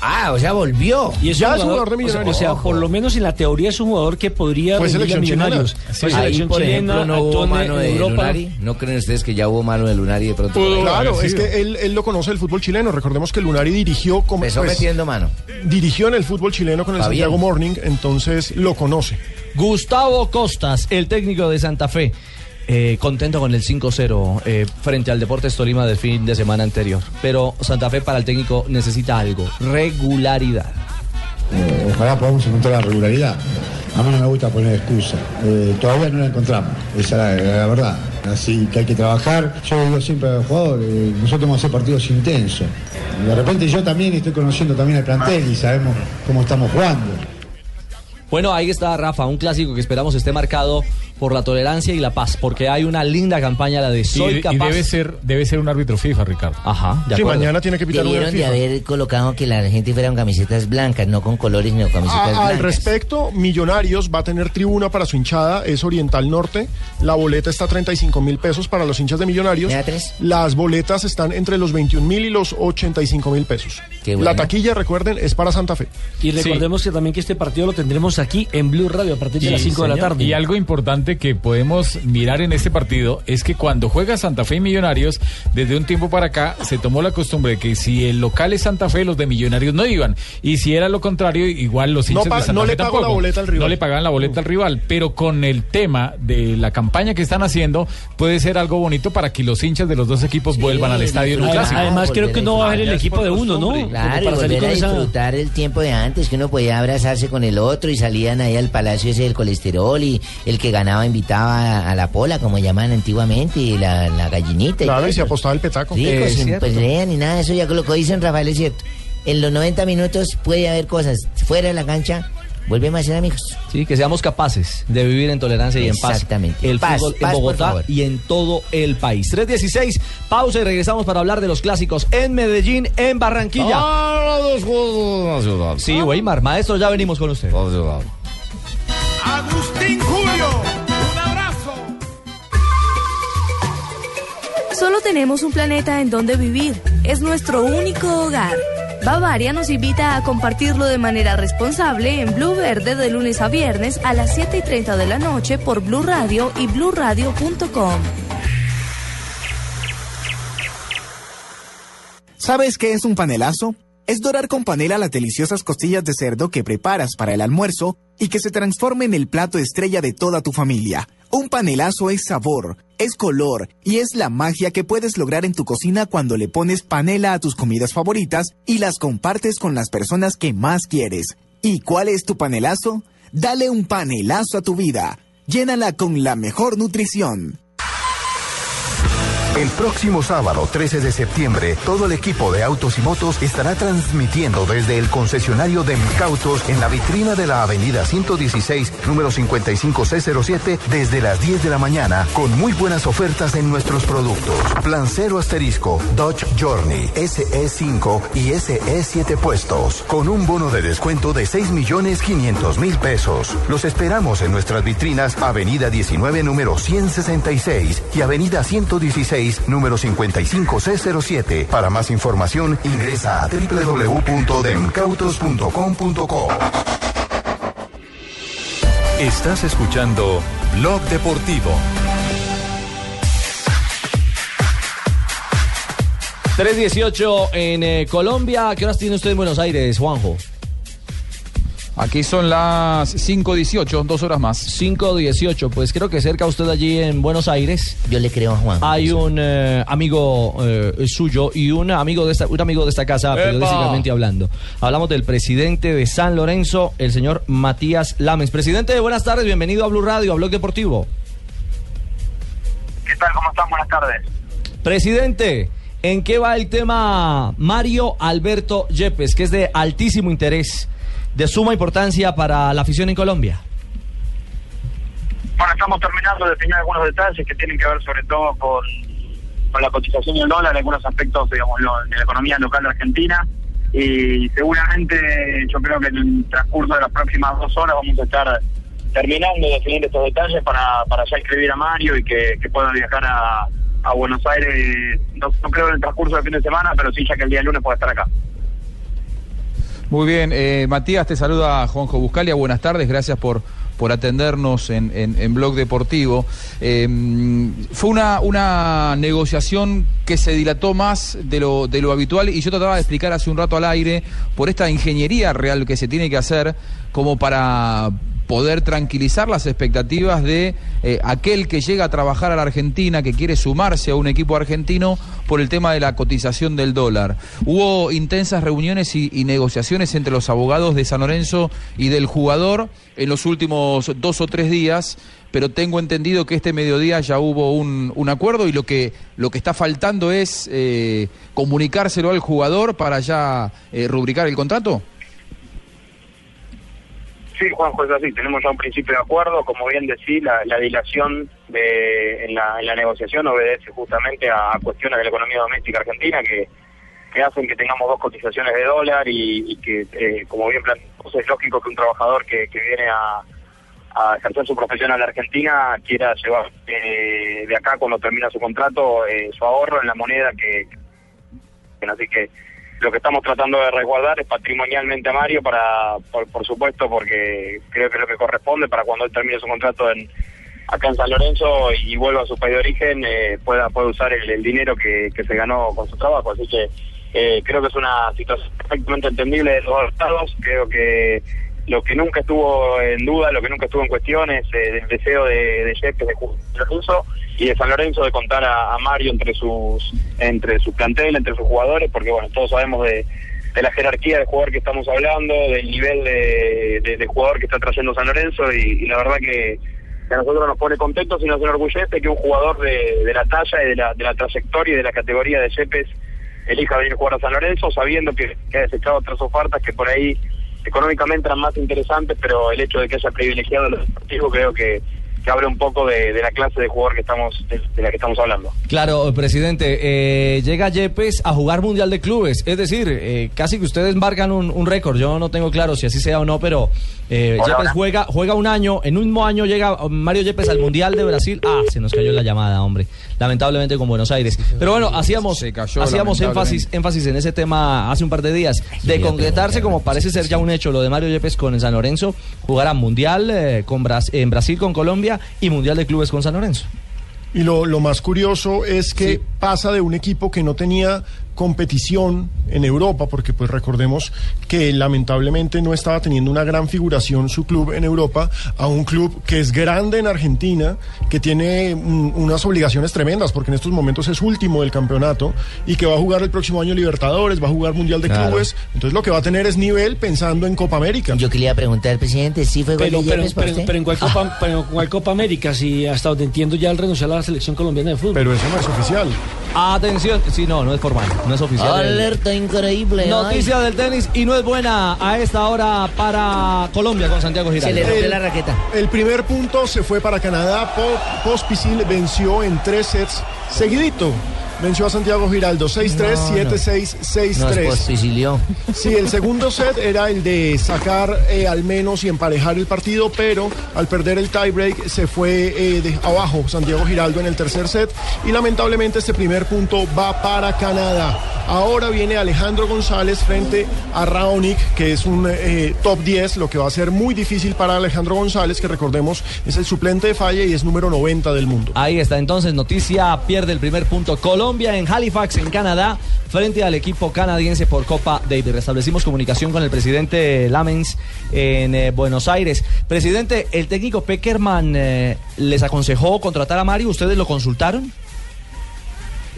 Ah, o sea, volvió.
Y es
Ya
un
es jugador de
o sea-
Millonarios.
O sea, por lo menos en la teoría es un jugador que podría rendirle a. Millonarios.
Sí.
Ahí,
selección
por
chilena,
ejemplo, no hubo mano de
Europa.
Lunari. ¿No creen ustedes que ya hubo mano de Lunari de pronto?
Claro, es que él, él lo conoce del fútbol chileno. Recordemos que Lunari dirigió como
Empezó metiendo mano.
dirigió en el fútbol chileno con el. Santiago Morning, entonces lo conoce.
Gustavo Costas, el técnico de Santa Fe, eh, contento con el 5-0 eh, frente al Deportes Tolima del fin de semana anterior. Pero Santa Fe para el técnico necesita algo, regularidad.
Eh, ojalá podamos encontrar la regularidad. A mí no me gusta poner excusa. Eh, todavía no la encontramos, esa es la, la verdad. Así que hay que trabajar. Yo digo siempre a los jugadores, eh, nosotros vamos a hacer partidos intensos. De repente yo también estoy conociendo también el plantel y sabemos cómo estamos jugando.
Bueno, ahí está Rafa, un clásico que esperamos esté marcado por la tolerancia y la paz, porque hay una linda campaña, la de
Y,
Soy
y
capaz.
debe ser debe ser un árbitro FIFA, Ricardo.
Ajá,
Sí, mañana tiene que pitar
Debieron de
FIFA.
haber colocado que la gente fuera con camisetas blancas, no con colores, sino camisetas
A- al
blancas.
respecto, Millonarios va a tener tribuna para su hinchada, es Oriental Norte. La boleta está a 35 mil pesos para los hinchas de Millonarios. Las boletas están entre los 21 mil y los 85 mil pesos.
bueno.
La taquilla, recuerden, es para Santa Fe.
Y recordemos que también que este partido lo tendremos aquí en Blue Radio a partir de
Sí,
las 5 de la tarde.
Y algo importante que podemos mirar en este partido es que cuando juega Santa Fe y Millonarios, desde un tiempo para acá se tomó la costumbre de que si el local es Santa Fe, los de Millonarios no iban. Y si era lo contrario, igual los
No
hinchas
pa-
de Santa
no
Fe
le
tampoco.
la boleta al rival.
No le pagaban la boleta al rival. Pero con el tema de la campaña que están haciendo, puede ser algo bonito para que los hinchas de los dos equipos vuelvan al estadio en un
Además-
clásico.
además creo que no va a ser el equipo de uno, ¿no?
Claro,
para salir
volver
esa-
disfrutar el tiempo de antes, que uno podía abrazarse con el otro y salían ahí al palacio ese del colesterol y el que ganaba invitaba a, a la pola, como llaman antiguamente, y la, la gallinita.
Claro, y se apostaba el petaco.
Sí, pues,
cierto.
pues lean y nada, eso ya lo que dicen Rafael es cierto. en los 90 minutos puede haber cosas fuera de la cancha, volvemos a ser amigos.
Sí, que seamos capaces de vivir en tolerancia y en paz.
Exactamente.
El
Paz,
fútbol
paz,
en Bogotá y en todo el país. 3.16, pausa y regresamos para hablar de los clásicos en Medellín, en Barranquilla.
Ah, los juegos de la ciudad.
Sí, Weimar, maestro, ya venimos con usted.
Agustín
tenemos un planeta en donde vivir. Es nuestro único hogar. Bavaria nos invita a compartirlo de manera responsable en Blue Verde de lunes a viernes a las 7 y 30 de la noche por Blue Radio y bluradio.com.
¿Sabes qué es un panelazo? Es dorar con panela las deliciosas costillas de cerdo que preparas para el almuerzo y que se transforme en el plato estrella de toda tu familia. Un panelazo es sabor, es color y es la magia que puedes lograr en tu cocina cuando le pones panela a tus comidas favoritas y las compartes con las personas que más quieres. ¿Y cuál es tu panelazo? Dale un panelazo a tu vida. Llénala con la mejor nutrición.
El próximo sábado 13 de septiembre, todo el equipo de autos y motos estará transmitiendo desde el concesionario de Micautos en la vitrina de la avenida 116, número 55C07, desde las 10 de la mañana, con muy buenas ofertas en nuestros productos. Plan cero asterisco, Dodge Journey, SE5 y SE7 puestos, con un bono de descuento de 6 millones 500 mil pesos. Los esperamos en nuestras vitrinas Avenida 19, número 166 y Avenida 116, número 55C07. Para más información, ingresa a www.demcautos.com.co.
Estás escuchando Blog Deportivo.
3.18 en eh, Colombia. ¿Qué horas tiene usted en Buenos Aires, Juanjo?
Aquí son las 5.18, dos horas más.
5.18, pues creo que cerca usted allí en Buenos Aires.
Yo le creo a Juan.
Hay un eh, amigo eh, suyo y un amigo de esta, un amigo de esta casa,
¡Epa!
periodísticamente hablando. Hablamos del presidente de San Lorenzo, el señor Matías Lames. Presidente, buenas tardes, bienvenido a Blue Radio, a Blog Deportivo.
¿Qué tal? ¿Cómo están? Buenas tardes.
Presidente, ¿en qué va el tema Mario Alberto Yepes, que es de altísimo interés, de suma importancia para la afición en Colombia?
Bueno, estamos terminando de definir algunos detalles que tienen que ver sobre todo con, con la cotización del dólar, algunos aspectos, digamos, lo- de la economía local de Argentina. Y seguramente yo creo que en el transcurso de las próximas dos horas vamos a estar terminando de definir estos detalles para, para ya escribir a Mario y que, pueda viajar a, a Buenos Aires, no, no creo en el transcurso del fin de semana, pero sí ya que el día lunes pueda estar acá.
Muy bien, eh, Matías, te saluda Juanjo Buscalia, buenas tardes, gracias por, por atendernos en, en, en Blog Deportivo. Eh, fue una, una negociación que se dilató más de lo, de lo habitual y yo trataba de explicar hace un rato al aire por esta ingeniería real que se tiene que hacer como para poder tranquilizar las expectativas de eh, aquel que llega a trabajar a la Argentina, que quiere sumarse a un equipo argentino por el tema de la cotización del dólar. Hubo intensas reuniones y, negociaciones entre los abogados de San Lorenzo y del jugador en los últimos dos o tres días, pero tengo entendido que este mediodía ya hubo un, un acuerdo y lo que, lo que está faltando es eh, comunicárselo al jugador para ya eh, rubricar el contrato.
Sí, Juanjo, es así. Tenemos ya un principio de acuerdo. Como bien decía, la, la dilación de, en, la, negociación obedece justamente a, cuestiones de la economía doméstica argentina que, hacen que tengamos dos cotizaciones de dólar y, que, eh, como bien planteamos, es lógico que un trabajador que, que viene a, a ejercer su profesión a la Argentina quiera llevar eh, de acá cuando termina su contrato eh, su ahorro en la moneda que así que lo que estamos tratando de resguardar es patrimonialmente a Mario para por, por supuesto porque creo que es lo que corresponde para cuando él termine su contrato en acá en San Lorenzo y, vuelva a su país de origen eh, pueda pueda usar el, dinero que, que se ganó con su trabajo. Así que eh, creo que es una situación perfectamente entendible de los dos lados. Creo que lo que nunca estuvo en duda, lo que nunca estuvo en cuestión es eh, el deseo de, de Jeff de San y de San Lorenzo de contar a, Mario entre sus entre su plantel, entre sus jugadores, porque bueno, todos sabemos de, de la jerarquía de jugador que estamos hablando, del nivel de, jugador que está trayendo San Lorenzo y, la verdad que, a nosotros nos pone contentos y nos enorgullece que un jugador de, de la talla y de la, de la trayectoria y de la categoría de Yepes elija venir a jugar a San Lorenzo, sabiendo que, que ha desechado otras ofertas que por ahí económicamente eran más interesantes, pero el hecho de que haya privilegiado los deportivos creo que, que abre un poco de, de la clase de jugador que estamos de, de la que estamos hablando.
Claro, presidente, eh, llega Yepes a jugar Mundial de Clubes, es decir, eh, casi que ustedes marcan un, un récord, yo no tengo claro si así sea o no, pero eh,
Hola,
Yepes
hola.
juega, juega un año, en un mismo año llega Mario Yepes al Mundial de Brasil, ah, se nos cayó la llamada, hombre, lamentablemente con Buenos Aires, pero bueno, hacíamos, hacíamos énfasis, énfasis en ese tema hace un par de días, de concretarse como parece ser ya un hecho lo de Mario Yepes con el San Lorenzo, jugará Mundial eh, con Bras- en Brasil con Colombia y Mundial de Clubes con San Lorenzo.
Y lo, lo más curioso es que pasa de un equipo que no tenía competición en Europa, porque pues recordemos que lamentablemente no estaba teniendo una gran figuración su club en Europa, a un club que es grande en Argentina, que tiene unas obligaciones tremendas, porque en estos momentos es último del campeonato y que va a jugar el próximo año Libertadores, va a jugar Mundial de
Claro.
Clubes, entonces lo que va a tener es nivel pensando en Copa América.
Yo que le iba a preguntar al presidente, ¿sí fue gol
Pero,
de
pero, pero, pero en cuál Copa, pero en cuál Copa América, si hasta donde entiendo ya él renunció a la selección colombiana de fútbol.
Pero eso no es oficial.
Atención, sí, no, no es formal, no es oficial.
Alerta increíble.
Noticia del tenis y no es buena a esta hora para Colombia con Santiago Giraldo.
el, El primer punto se fue para Canadá. Po- Pospisil venció en tres sets seguidito. Venció a Santiago Giraldo 6-3,
No, no.
7-6, 6-3.
Nos pospicilió.
Sí, el segundo set era el de sacar eh, al menos y emparejar el partido, pero al perder el tiebreak se fue eh, de abajo Santiago Giraldo en el tercer set y lamentablemente este primer punto va para Canadá. Ahora viene Alejandro González frente a Raonic, que es un eh, top 10, lo que va a ser muy difícil para Alejandro González, que recordemos es el suplente de Falle y es número 90 del mundo.
Ahí está entonces, noticia, pierde el primer punto Colombia en Halifax, en Canadá, frente al equipo canadiense por Copa Davis. Restablecimos comunicación con el presidente Lamens en eh, Buenos Aires. Presidente, el técnico Peckerman eh, les aconsejó contratar a Mario, ¿ustedes lo consultaron?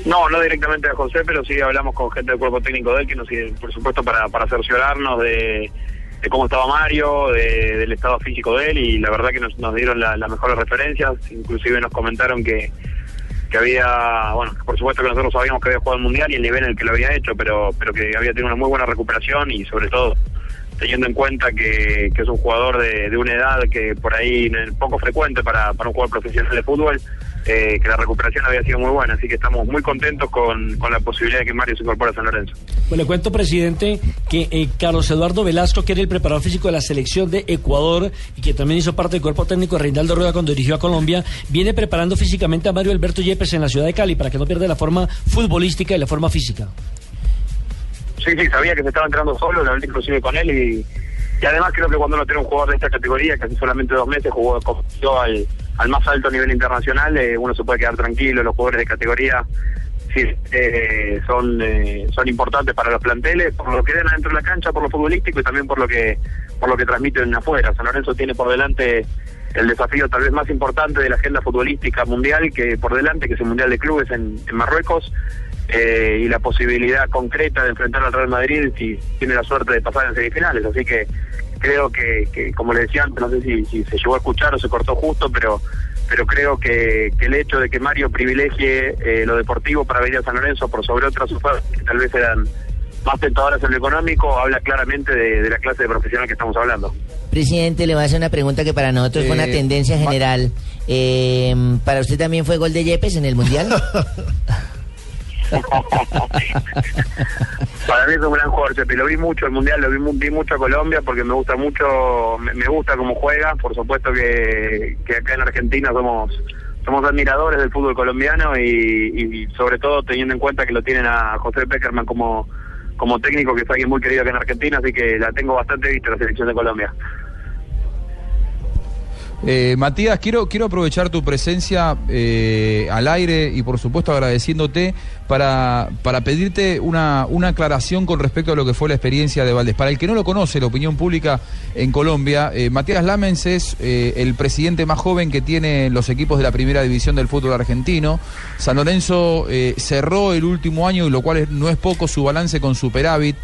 No, no directamente a José, pero sí hablamos con gente del cuerpo técnico de él, que nos por supuesto, para, cerciorarnos de, cómo estaba Mario, de- del estado físico de él, y la verdad que nos, nos dieron la- las mejores referencias, inclusive nos comentaron que, que había, bueno, por supuesto que nosotros sabíamos que había jugado el Mundial y el nivel en el que lo había hecho, pero, pero que había tenido una muy buena recuperación y sobre todo teniendo en cuenta que, que es un jugador de, de una edad que por ahí es poco frecuente para, para un jugador profesional de fútbol, eh, que la recuperación había sido muy buena, así que estamos muy contentos con, con la posibilidad de que Mario se incorpore a San Lorenzo.
Pues le cuento, presidente, que eh, Carlos Eduardo Velasco, que era el preparador físico de la selección de Ecuador y que también hizo parte del cuerpo técnico de Reinaldo Rueda cuando dirigió a Colombia, viene preparando físicamente a Mario Alberto Yepes en la ciudad de Cali para que no pierda la forma futbolística y la forma física.
Sí, sí, sabía que se estaba entrando solo, lo hablé inclusive con él y, y además creo que cuando uno tiene un jugador de esta categoría, que hace solamente dos meses jugó al, al más alto nivel internacional, eh, uno se puede quedar tranquilo, los jugadores de categoría sí, eh, son eh, son importantes para los planteles, por lo que den adentro de la cancha, por lo futbolístico y también por lo que por lo que transmiten afuera. San Lorenzo tiene por delante el desafío tal vez más importante de la agenda futbolística mundial que por delante, que es el Mundial de Clubes en, en Marruecos, eh, y la posibilidad concreta de enfrentar al Real Madrid si tiene la suerte de pasar en semifinales. Así que creo que, que, como le decía antes, no sé si, si se llegó a escuchar o se cortó justo, pero pero creo que, que el hecho de que Mario privilegie eh, lo deportivo para venir a San Lorenzo por sobre otras ofertas que tal vez eran más tentadoras en lo económico, habla claramente de, de la clase de profesional que estamos hablando.
Presidente, le voy a hacer una pregunta que para nosotros fue una
Eh,
tendencia general. Eh, ¿Para usted también fue gol de Yepes en el Mundial?
Para mí es un gran jugador, Chepi. Lo vi mucho el Mundial, lo vi, vi mucho a Colombia porque me gusta mucho, me, gusta cómo juega. Por supuesto que, acá en Argentina somos somos admiradores del fútbol colombiano y, y sobre todo teniendo en cuenta que lo tienen a José Peckerman como, como técnico, que es alguien muy querido acá en Argentina, así que la tengo bastante vista la selección de Colombia.
Eh, Matías, quiero, quiero aprovechar tu presencia eh, al aire y por supuesto agradeciéndote para, para pedirte una, una aclaración con respecto a lo que fue la experiencia de Valdés. Para el que no lo conoce, la opinión pública en Colombia, eh, Matías Lamens es el presidente más joven que tiene los equipos de la primera división del fútbol argentino. San Lorenzo cerró el último año, lo cual no es poco, su balance con superávit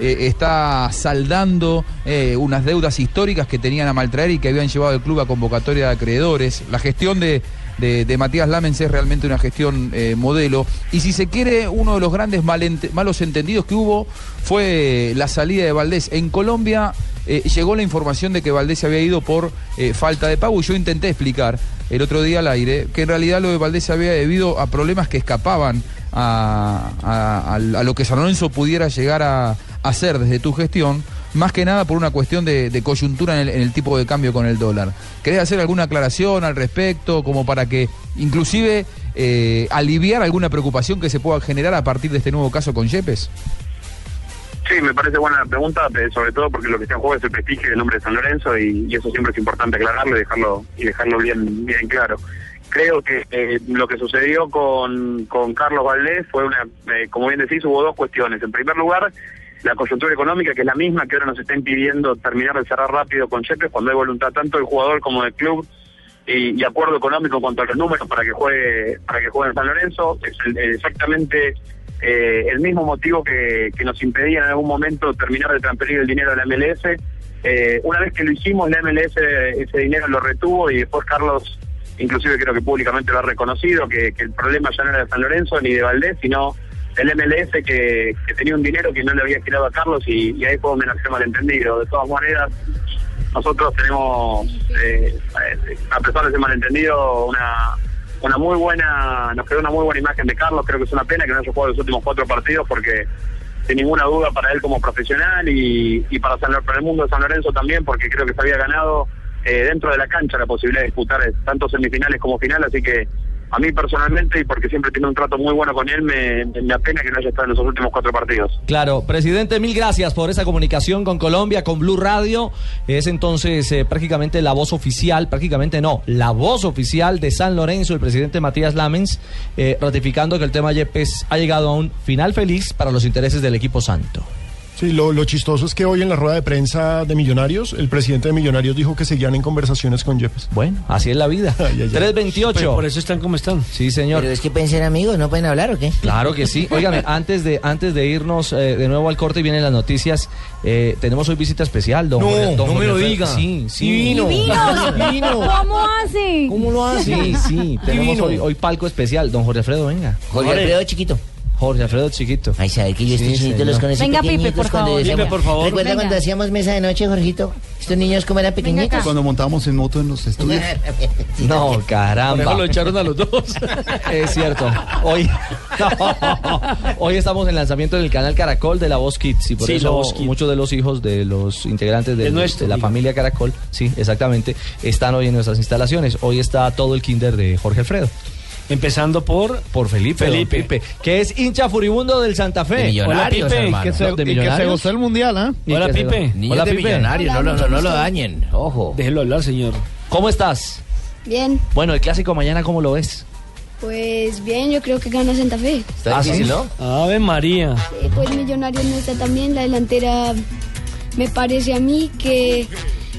eh, está saldando eh, unas deudas históricas que tenían a maltraer y que habían llevado al club a convocatoria de acreedores. La gestión de, de, Matías Lamens es realmente una gestión eh, modelo. Y si se quiere, uno de los grandes malos entendidos que hubo fue la salida de Valdés. En Colombia llegó la información de que Valdés se había ido por falta de pago y yo intenté explicar el otro día al aire que en realidad lo de Valdés se había debido a problemas que escapaban a- a lo que San Lorenzo pudiera llegar a hacer desde tu gestión, más que nada por una cuestión de, coyuntura en el, en el tipo de cambio con el dólar. ¿Querés hacer alguna aclaración al respecto, como para que inclusive eh, aliviar alguna preocupación que se pueda generar a partir de este nuevo caso con Yepes?
Sí, me parece buena la pregunta, eh, sobre todo porque lo que está en juego es el prestigio del nombre de San Lorenzo y, y eso siempre es importante aclararlo y dejarlo y dejarlo bien bien claro. Creo que eh, lo que sucedió con, con Carlos Valdés fue una, eh, como bien decís, hubo dos cuestiones. En primer lugar, la coyuntura económica, que es la misma que ahora nos está impidiendo terminar de cerrar rápido con Yepes, cuando hay voluntad tanto del jugador como del club y, y acuerdo económico en cuanto a los números para que juegue para que juegue en San Lorenzo es el- exactamente eh, el mismo motivo que, que nos impedía en algún momento terminar de transferir el dinero a la MLS Eh, una vez que lo hicimos la MLS ese dinero lo retuvo y después Carlos inclusive creo que públicamente lo ha reconocido que el problema ya no era de San Lorenzo ni de Valdés sino del MLS que, tenía un dinero que no le había girado a Carlos y, ahí fue donde nació malentendido de todas maneras nosotros tenemos, eh, a pesar de ese malentendido, una, una muy buena, nos quedó una muy buena imagen de Carlos. Creo que es una pena que no haya jugado los últimos cuatro partidos porque, sin ninguna duda, para él como profesional y, y para, San, para el mundo de San Lorenzo también, porque creo que se había ganado eh, dentro de la cancha la posibilidad de disputar tanto semifinales como final. Así que a mí personalmente, y porque siempre tiene un trato muy bueno con él, me, me apena que no haya estado en los últimos cuatro partidos.
Claro, presidente, mil gracias por esa comunicación con Colombia, con Blue Radio. Es entonces eh, prácticamente la voz oficial, prácticamente no, la voz oficial de San Lorenzo, el presidente Matías Lamens, eh, ratificando que el tema Yepes ha llegado a un final feliz para los intereses del equipo santo.
Sí, lo, lo chistoso es que hoy en la rueda de prensa de Millonarios, el presidente de Millonarios dijo que seguían en conversaciones con Yepes.
Bueno, así es la vida. 328.
Pues por eso están como están.
Sí, señor.
Pero es que pueden ser amigos, ¿no pueden hablar o qué?
Claro que sí. Óigame, antes de, antes de irnos eh, de nuevo al corte y vienen las noticias, eh, tenemos hoy visita especial, don
No,
Jorge- don
no me
Jorge
lo
Alfredo.
diga.
Sí, sí.
Divino.
Divino. ¿Cómo hace?
¿Cómo lo hace? Sí, sí. Tenemos hoy palco especial. Don Jorge Alfredo, venga.
Jorge Alfredo chiquito.
Jorge Alfredo chiquito.
Ay, sabe que yo estoy
Sí, señor.
los conocí
Venga, Pipe, por
cuando
favor.
decíamos-
Pipe, por favor.
¿Recuerda
Venga.
cuando hacíamos mesa de noche, Jorgito? Estos niños como eran pequeñitos.
Cuando montábamos en moto en los estudios.
No,
Por eso
caramba.
lo echaron a los dos.
Es cierto. Hoy, hoy estamos en el lanzamiento del canal Caracol de La Voz Kids y por
Sí, La
eso
Voz Kids.
muchos de los hijos de los integrantes de,
De nuestro,
de la familia Caracol, sí, exactamente, están hoy en nuestras instalaciones. Hoy está todo el kinder de Jorge Alfredo.
Empezando por
Por Felipe,
Felipe.
Pipe, que es hincha furibundo del Santa Fe.
De Millonarios,
Hola, Pipe.
hermano.
Que se,
¿De
y que se
Millonarios?
gozó el mundial.
Y
Hola, Pipe.
Niños
Hola,
de
Pipe.
millonarios, no, lo- no, no lo dañen, ojo.
Déjelo hablar, señor.
¿Cómo estás?
Bien,
Bueno, el clásico mañana, ¿cómo lo ves?
pues bien, yo creo que gana Santa Fe.
Está
¿Ah, sí?
difícil, ¿no?
Ave María.
Eh, pues Millonarios no está tan bien, la delantera me parece a mí que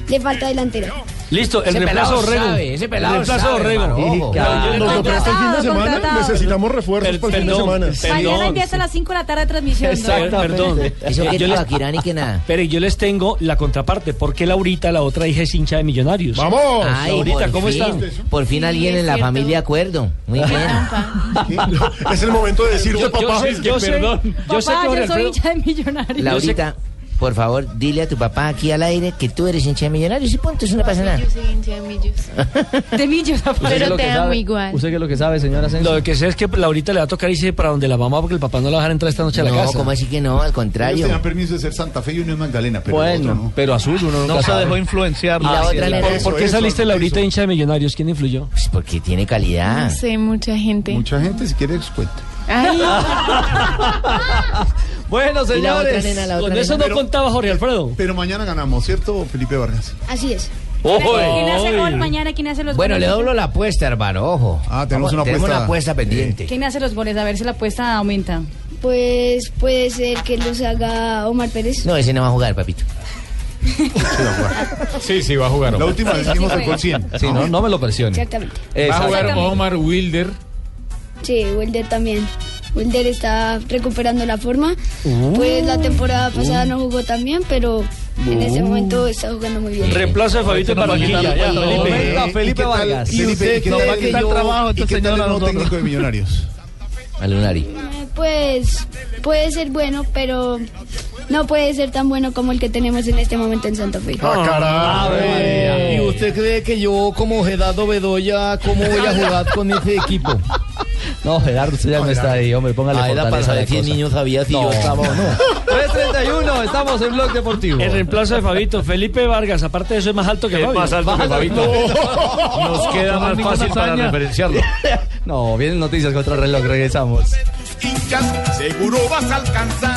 le falta delantera.
Listo, el reemplazo Orrego.
ese pelado
el reemplazo Orrego.
Nos el fin de semana. Necesitamos refuerzos
Per-
para el fin de semana.
perdón.
Mañana empieza a las 5 de la tarde de transmisión. ¿no?
Exacto, perdón.
Eso
Eh,
que
yo
no,
les-
Akirani, que nada.
Pero yo les tengo la contraparte. ¿Por qué Laurita, la otra hija, es hincha de Millonarios?
¡Vamos!
Ay,
Laurita,
por
¿cómo
fin,
está?
Por fin alguien
es
en la familia acuerdo. Muy bien.
Es el momento de decirte,
Yo, yo
papá.
sé, yo sé,
perdón.
yo sé
Papá,
que Jorge
yo soy hincha de millonarios.
Laurita, por favor, dile a tu papá aquí al aire que tú eres hincha de millonarios y punto, eso no pasa nada.
Yo soy hincha de Millos.
De millos.
¿Usted qué es
Pero
lo
te amo igual.
¿Usted qué es lo que sabe, señora Asensio?
Lo que sé es que Laurita le va a tocar irse para donde la mamá porque el papá no la va a dejar entrar esta noche a la
No,
casa.
¿cómo así que no? Al
Ellos
contrario.
tenían permiso de ser Santa Fe y Unión Magdalena, pero otro
bueno,
no.
pero azul uno nunca
No se dejó influenciar.
Y la otra
¿Por, por qué
Eso,
saliste
eso,
Laurita
eso.
hincha de Millonarios? ¿Quién influyó?
Pues porque tiene calidad.
No sé, mucha gente.
Mucha gente, si quiere, les cuento.
Ay,
Bueno, señores.
nena, la otra
Con eso no
Pero-
contaba Jorge Alfredo.
Pero mañana ganamos, ¿cierto, Felipe Vargas?
Así es.
¿Quién hace gol mañana? ¿Quién hace los
Bueno,
goles?
le doblo la apuesta, hermano, ojo.
Ah, tenemos una
Tenemos
apuesta.
una apuesta pendiente.
¿Quién hace los goles? A ver si la apuesta aumenta.
Pues puede ser que los haga Omar Pérez.
No, ese no va a jugar, papito.
Sí, sí, va a jugar.
La
Omar.
última vez dijimos el gol 100.
Sí, no, no me lo presione.
Exactamente.
Va a jugar. Omar Wilder.
Sí, Wilder también. Wilder está recuperando la forma. Pues la temporada pasada no jugó tan bien, pero En ese
Uh.
momento está jugando muy bien.
Reemplazo de Fabito. Ya, Felipe.
Venga, Felipe Vargas.
Felipe, ¿y qué tal, qué tal trabajo ¿Y qué tal el nuevo técnico de Millonarios?
Alunari.
Eh, Pues puede ser bueno, pero no puede ser tan bueno como el que tenemos en este momento en Santa Fe.
Ah, ¿Y usted cree que yo, como Gerardo Bedoya, cómo voy a jugar con ese equipo?
No, Gerardo, usted ya no, está ahí, hombre, póngale
Ah, era para
fortaleza a la
saber
cosa.
niño sabía si yo estaba o no.
3.31, estamos en Blog Deportivo.
El reemplazo de Fabito, Felipe Vargas, aparte de eso es más alto que Fabio.
más alto que Fabito.
Nos
queda más fácil para referenciarlo. No, vienen noticias contra el reloj, regresamos.
hinchas, seguro vas a alcanzar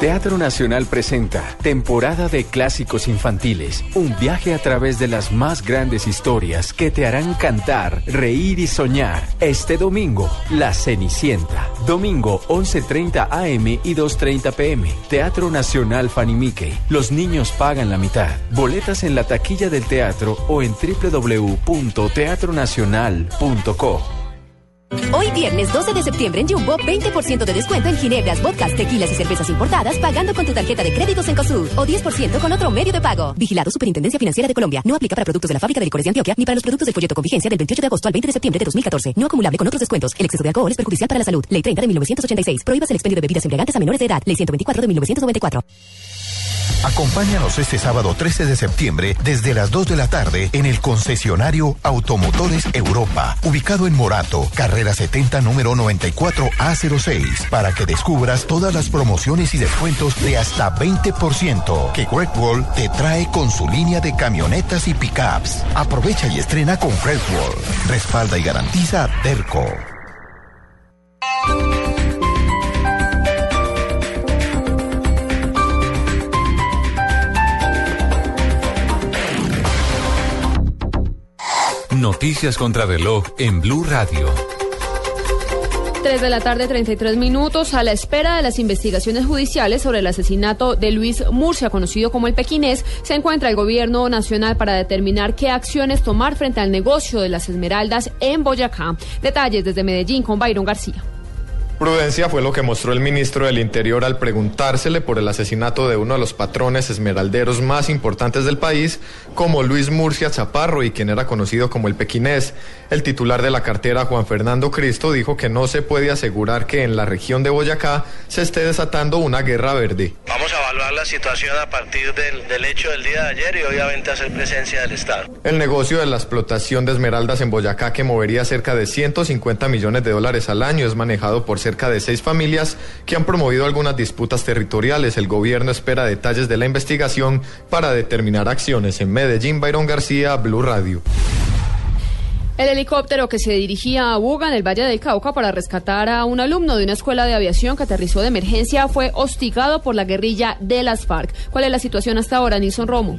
Teatro Nacional presenta Temporada de Clásicos Infantiles, un viaje a través de las más grandes historias que te harán cantar, reír y soñar. Este domingo, La Cenicienta. Domingo 11.30 AM y 2.30 PM. Teatro Nacional Fanny Mickey. Los niños pagan la mitad. Boletas en la taquilla del teatro o en www.teatronacional.co.
Hoy viernes 12 de septiembre en Jumbo, 20% de descuento en ginebras, vodkas, tequilas y cervezas importadas pagando con tu tarjeta de créditos en COSUR o 10% con otro medio de pago. Vigilado Superintendencia Financiera de Colombia. No aplica para productos de la fábrica de licores de Antioquia ni para los productos del folleto con vigencia del 28 de agosto al 20 de septiembre de 2014. No acumulable con otros descuentos. El exceso de alcohol es perjudicial para la salud. Ley 30 de 1986. Prohíbas el expendio de bebidas embriagantes a menores de edad. Ley 124 de 1994.
Acompáñanos este sábado 13 de septiembre desde las 2 de la tarde en el concesionario Automotores Europa, ubicado en Morato, carrera 70, número 94A06, para que descubras todas las promociones y descuentos de hasta 20% que Great Wall te trae con su línea de camionetas y pickups. Aprovecha y estrena con Great Wall. Respalda y garantiza Derco.
Noticias contra reloj en Blue Radio.
3 de la tarde, 33 minutos, a la espera de las investigaciones judiciales sobre el asesinato de Luis Murcia, conocido como el Pequinés, se encuentra el gobierno nacional para determinar qué acciones tomar frente al negocio de las esmeraldas en Boyacá. Detalles desde Medellín con Byron García.
Prudencia fue lo que mostró el ministro del Interior al preguntársele por el asesinato de uno de los patrones esmeralderos más importantes del país, como Luis Murcia Chaparro y quien era conocido como el Pequinés. El titular de la cartera, Juan Fernando Cristo, dijo que no se puede asegurar que en la región de Boyacá se esté desatando una guerra verde.
Vamos a evaluar la situación a partir del, del hecho del día de ayer y obviamente hacer presencia del Estado.
El negocio de la explotación de esmeraldas en Boyacá, que movería cerca de 150 millones de dólares al año, es manejado por cerca de seis familias que han promovido algunas disputas territoriales. El gobierno espera detalles de la investigación para determinar acciones. En Medellín, Byron García, Blue Radio.
El helicóptero que se dirigía a Buga en el Valle del Cauca para rescatar a un alumno de una escuela de aviación que aterrizó de emergencia fue hostigado por la guerrilla de las FARC. ¿Cuál es la situación hasta ahora, Nilson Romo?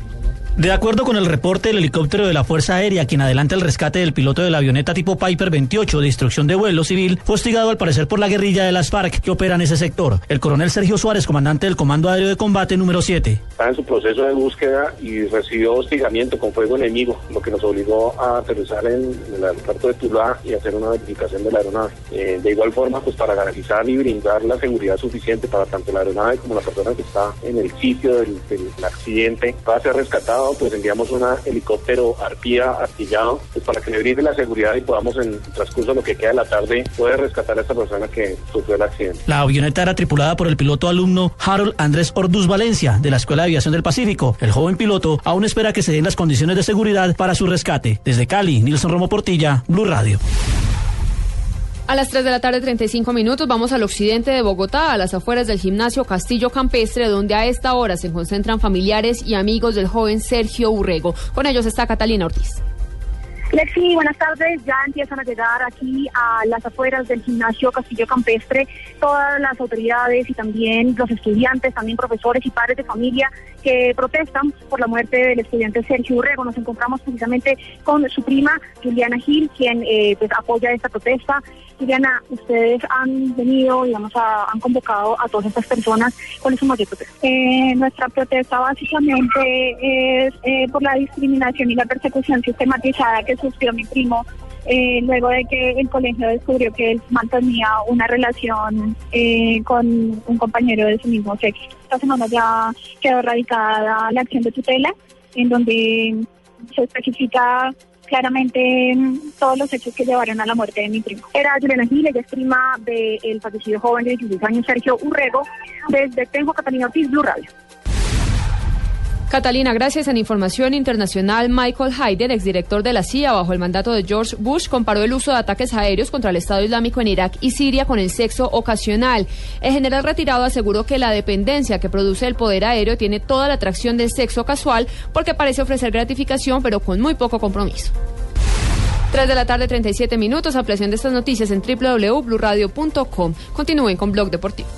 De acuerdo con el reporte, el helicóptero de la Fuerza Aérea, quien adelanta el rescate del piloto de la avioneta tipo Piper 28 de instrucción de vuelo civil, fue hostigado al parecer por la guerrilla de las FARC que opera en ese sector. El coronel Sergio Suárez, comandante del Comando Aéreo de Combate número 7.
Está en su proceso de búsqueda y recibió hostigamiento con fuego enemigo, lo que nos obligó a aterrizar en el aeropuerto de Tuluá y hacer una verificación de la aeronave. Eh, de igual forma, pues para garantizar y brindar la seguridad suficiente para tanto la aeronave como la persona que está en el sitio del, del accidente para ser rescatado, pues enviamos un helicóptero arpía artillado pues para que le brinde la seguridad y podamos en el transcurso de lo que queda de la tarde poder rescatar a esta persona que sufrió el accidente.
La avioneta era tripulada por el piloto alumno Harold Andrés Orduz Valencia, de la Escuela de Aviación del Pacífico. El joven piloto aún espera que se den las condiciones de seguridad para su rescate. Desde Cali, Nilson Romo Portilla, Blue Radio.
A las 3 de la tarde, 35 minutos, vamos al occidente de Bogotá, a las afueras del gimnasio Castillo Campestre, donde a esta hora se concentran familiares y amigos del joven Sergio Urrego. Con ellos está Catalina Ortiz.
Lexi, buenas tardes. Ya empiezan a llegar aquí a las afueras del gimnasio Castillo Campestre todas las autoridades y también los estudiantes, también profesores y padres de familia que protestan por la muerte del estudiante Sergio Urrego. Nos encontramos precisamente con su prima Juliana Gil, quien eh, pues apoya esta protesta. Juliana, ustedes han venido, digamos, a- han convocado a todas estas personas. ¿Cuál es su mayor protesta?
Eh, nuestra protesta básicamente es eh, por la discriminación y la persecución sistematizada que sufrió mi primo eh, luego de que el colegio descubrió que él mantenía una relación eh, con un compañero de su mismo sexo. Esta semana ya quedó radicada la acción de tutela, en donde se especifica claramente mm, todos los hechos que llevaron a la muerte de mi primo.
Era Juliana Gil, ella es prima del fallecido joven de 16 años Sergio Urrego, desde Tenjo, Catalina Ortiz, Blue Radio.
Catalina, gracias. En información internacional, Michael Hayden, exdirector de la CIA bajo el mandato de George Bush, comparó el uso de ataques aéreos contra el Estado Islámico en Irak y Siria con el sexo ocasional. El general retirado aseguró que la dependencia que produce el poder aéreo tiene toda la atracción del sexo casual porque parece ofrecer gratificación pero con muy poco compromiso. 3 de la tarde, 37 minutos. Ampliación de estas noticias en www.bluradio.com. Continúen con Blog Deportivo.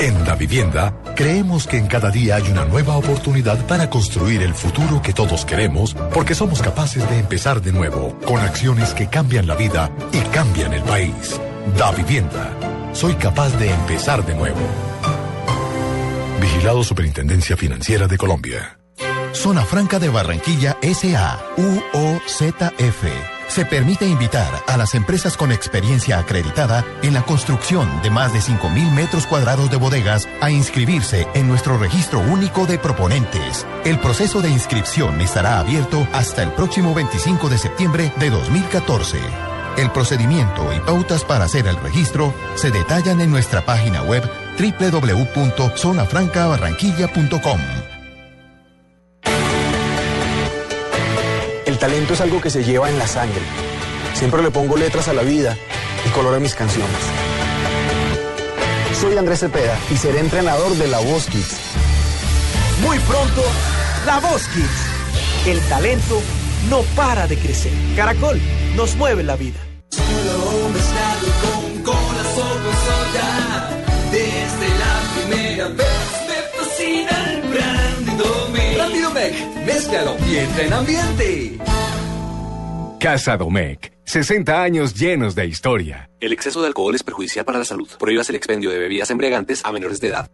En Da Vivienda, creemos que en cada día hay una nueva oportunidad para construir el futuro que todos queremos, porque somos capaces de empezar de nuevo, con acciones que cambian la vida y cambian el país. Da Vivienda. Soy capaz de empezar de nuevo. Vigilado Superintendencia Financiera de Colombia.
Zona Franca de Barranquilla SA, UOZF. Se permite invitar a las empresas con experiencia acreditada en la construcción de más de 5.000 metros cuadrados de bodegas a inscribirse en nuestro registro único de proponentes. El proceso de inscripción estará abierto hasta el próximo 25 de septiembre de 2014. El procedimiento y pautas para hacer el registro se detallan en nuestra página web www.zonafrancabarranquilla.com.
talento es algo que se lleva en la sangre. Siempre le pongo letras a la vida y color a mis canciones. Soy Andrés Cepeda y seré entrenador de La Voz Kids.
Muy pronto, La Voz Kids. El talento no para de crecer. Caracol nos mueve la vida.
Mézclalo y entra en ambiente.
Casa Domecq. 60 años llenos de historia.
El exceso de alcohol es perjudicial para la salud. Prohíbas el expendio de bebidas embriagantes a menores de edad.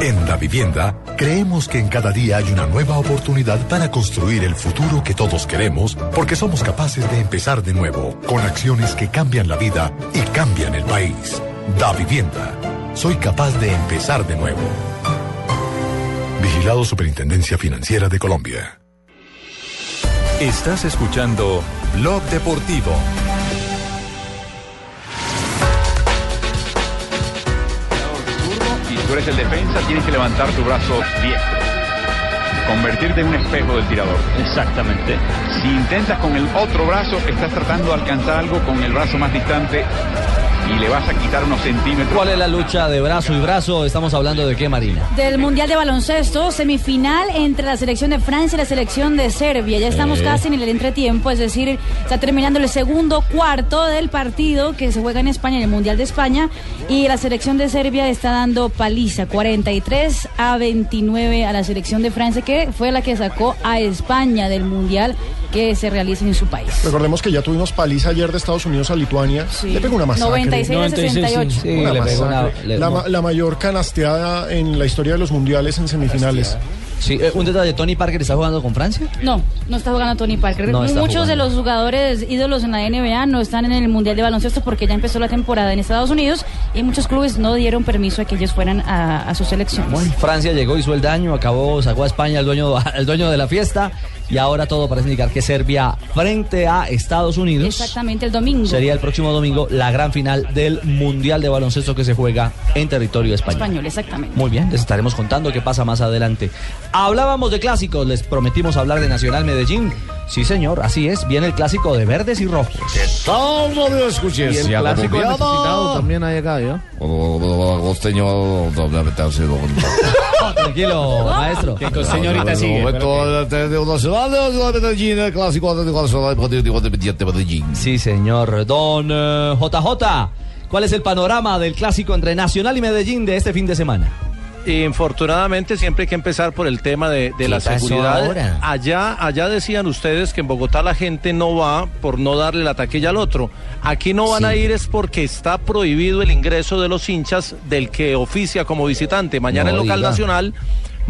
En Da Vivienda, creemos que en cada día hay una nueva oportunidad para construir el futuro que todos queremos, porque somos capaces de empezar de nuevo, con acciones que cambian la vida y cambian el país. Da Vivienda. Soy capaz de empezar de nuevo. Vigilado Superintendencia Financiera de Colombia.
Estás escuchando Blog Deportivo.
y tú eres el defensa, tienes que levantar tu brazo diestro. Convertirte en un espejo del tirador. Exactamente. Si intentas con el otro brazo, estás tratando de alcanzar algo con el brazo más distante y le vas a quitar unos centímetros.
¿Cuál es la lucha de brazo y brazo? Estamos hablando de qué, Marina.
Del Mundial de Baloncesto, semifinal entre la selección de Francia y la selección de Serbia. Ya estamos
Eh.
casi en el entretiempo, es decir, está terminando el segundo cuarto del partido que se juega en España, en el Mundial de España. Y la selección de Serbia está dando paliza, 43 a 29 a la selección de Francia, que fue la que sacó a España del Mundial que se realiza en su país.
Recordemos que ya tuvimos paliza ayer de Estados Unidos a Lituania. Le pegó una masacre.
96 a 68.
Sí,
Una
le pegó una-
masacre.
le-
la, ma- la mayor canasteada en la historia de los mundiales en semifinales.
Sí, eh, un detalle, Tony Parker está jugando con Francia.
No, no está jugando Tony Parker.
No
Muchos de los jugadores ídolos en la NBA no están en el Mundial de Baloncesto porque ya empezó la temporada en Estados Unidos y muchos clubes no dieron permiso a que ellos fueran a, a sus selecciones.
Francia llegó, hizo el daño, acabó, sacó a España el dueño, el dueño de la fiesta y ahora todo parece indicar que Serbia frente a Estados Unidos
Exactamente el domingo.
sería el próximo domingo la gran final del Mundial de Baloncesto que se juega en territorio español.
español, exactamente.
Muy bien, les estaremos contando qué pasa más adelante. Hablábamos de clásicos, les prometimos hablar de Nacional Medellín. Sí, señor, así es. Viene el clásico de verdes y rojos.
¿Qué tal, radio escuches?
Y el clásico necesitado
también ¿ya? Costeño, doblemente ha sido.
Tranquilo, maestro.
Que costeño ahorita sigue. Momento de Nacional de Medellín, el clásico de Medellín.
Sí, señor. Don eh, JJ, ¿cuál es el panorama del clásico entre Nacional y Medellín de este fin de semana?
Infortunadamente siempre hay que empezar por el tema de, de
¿Qué
la seguridad.
ahora?
Allá, allá decían ustedes que en Bogotá la gente no va por no darle la taquilla al otro. Aquí no van a ir es porque está prohibido el ingreso de los hinchas del que oficia como visitante. Mañana
No
el local
diga.
nacional.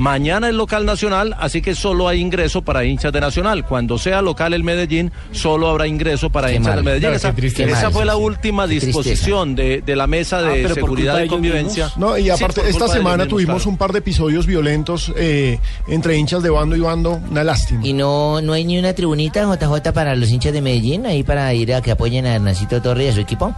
Mañana el local nacional, así que solo hay ingreso para hinchas de Nacional. Cuando sea local el Medellín, solo habrá ingreso para
Qué
hinchas
mal.
del Medellín.
Claro,
esa fue la última disposición de, de la mesa
Ah,
de seguridad y
de
convivencia.
No, y aparte, esta
de
semana
mismos,
tuvimos
claro.
un par de episodios violentos eh, entre hinchas de bando y bando. Una lástima.
Y no, no hay ni una tribunita JJ para los hinchas de Medellín, ahí para ir a que apoyen a Hernancito Torres y a su equipo.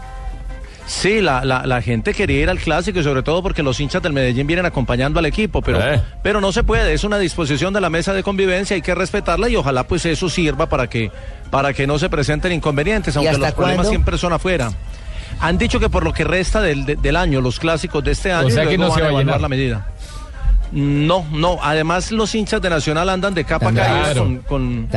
Sí, la, la, la gente quería ir al clásico y sobre todo porque los hinchas del Medellín vienen acompañando al equipo, pero,
Eh.
pero no se puede, es una disposición de la mesa de convivencia, hay que respetarla y ojalá pues eso sirva para que, para que no se presenten inconvenientes,
¿Y
aunque los problemas siempre son afuera. Han dicho que por lo que resta del, de- del año, los clásicos de este año,
sea
y
que
luego
no se
van a
va a
evaluar
llenar.
la medida. No, no. Además, los hinchas de Nacional andan de capa caída con,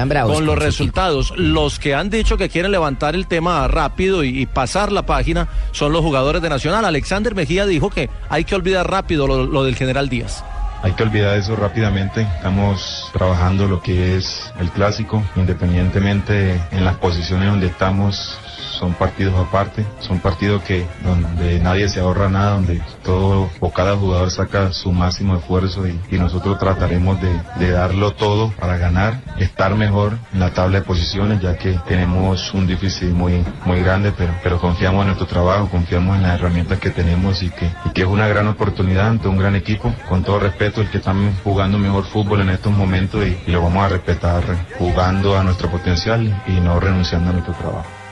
los resultados. Los que han dicho que quieren levantar el tema rápido y, y pasar la página son los jugadores de Nacional. Alexander Mejía dijo que hay que olvidar rápido lo, lo del general Díaz.
Hay que olvidar eso rápidamente. Estamos trabajando lo que es el clásico, independientemente en las posiciones donde estamos. Son partidos aparte, son partidos que donde nadie se ahorra nada, donde todo o cada jugador saca su máximo esfuerzo y, nosotros trataremos de, darlo todo para ganar, estar mejor en la tabla de posiciones, ya que tenemos un difícil muy muy grande, pero pero confiamos en nuestro trabajo, confiamos en las herramientas que tenemos y que, y que es una gran oportunidad ante un gran equipo. Con todo respeto, el que están jugando mejor fútbol en estos momentos y lo vamos a respetar jugando a nuestro potencial y no renunciando a nuestro trabajo.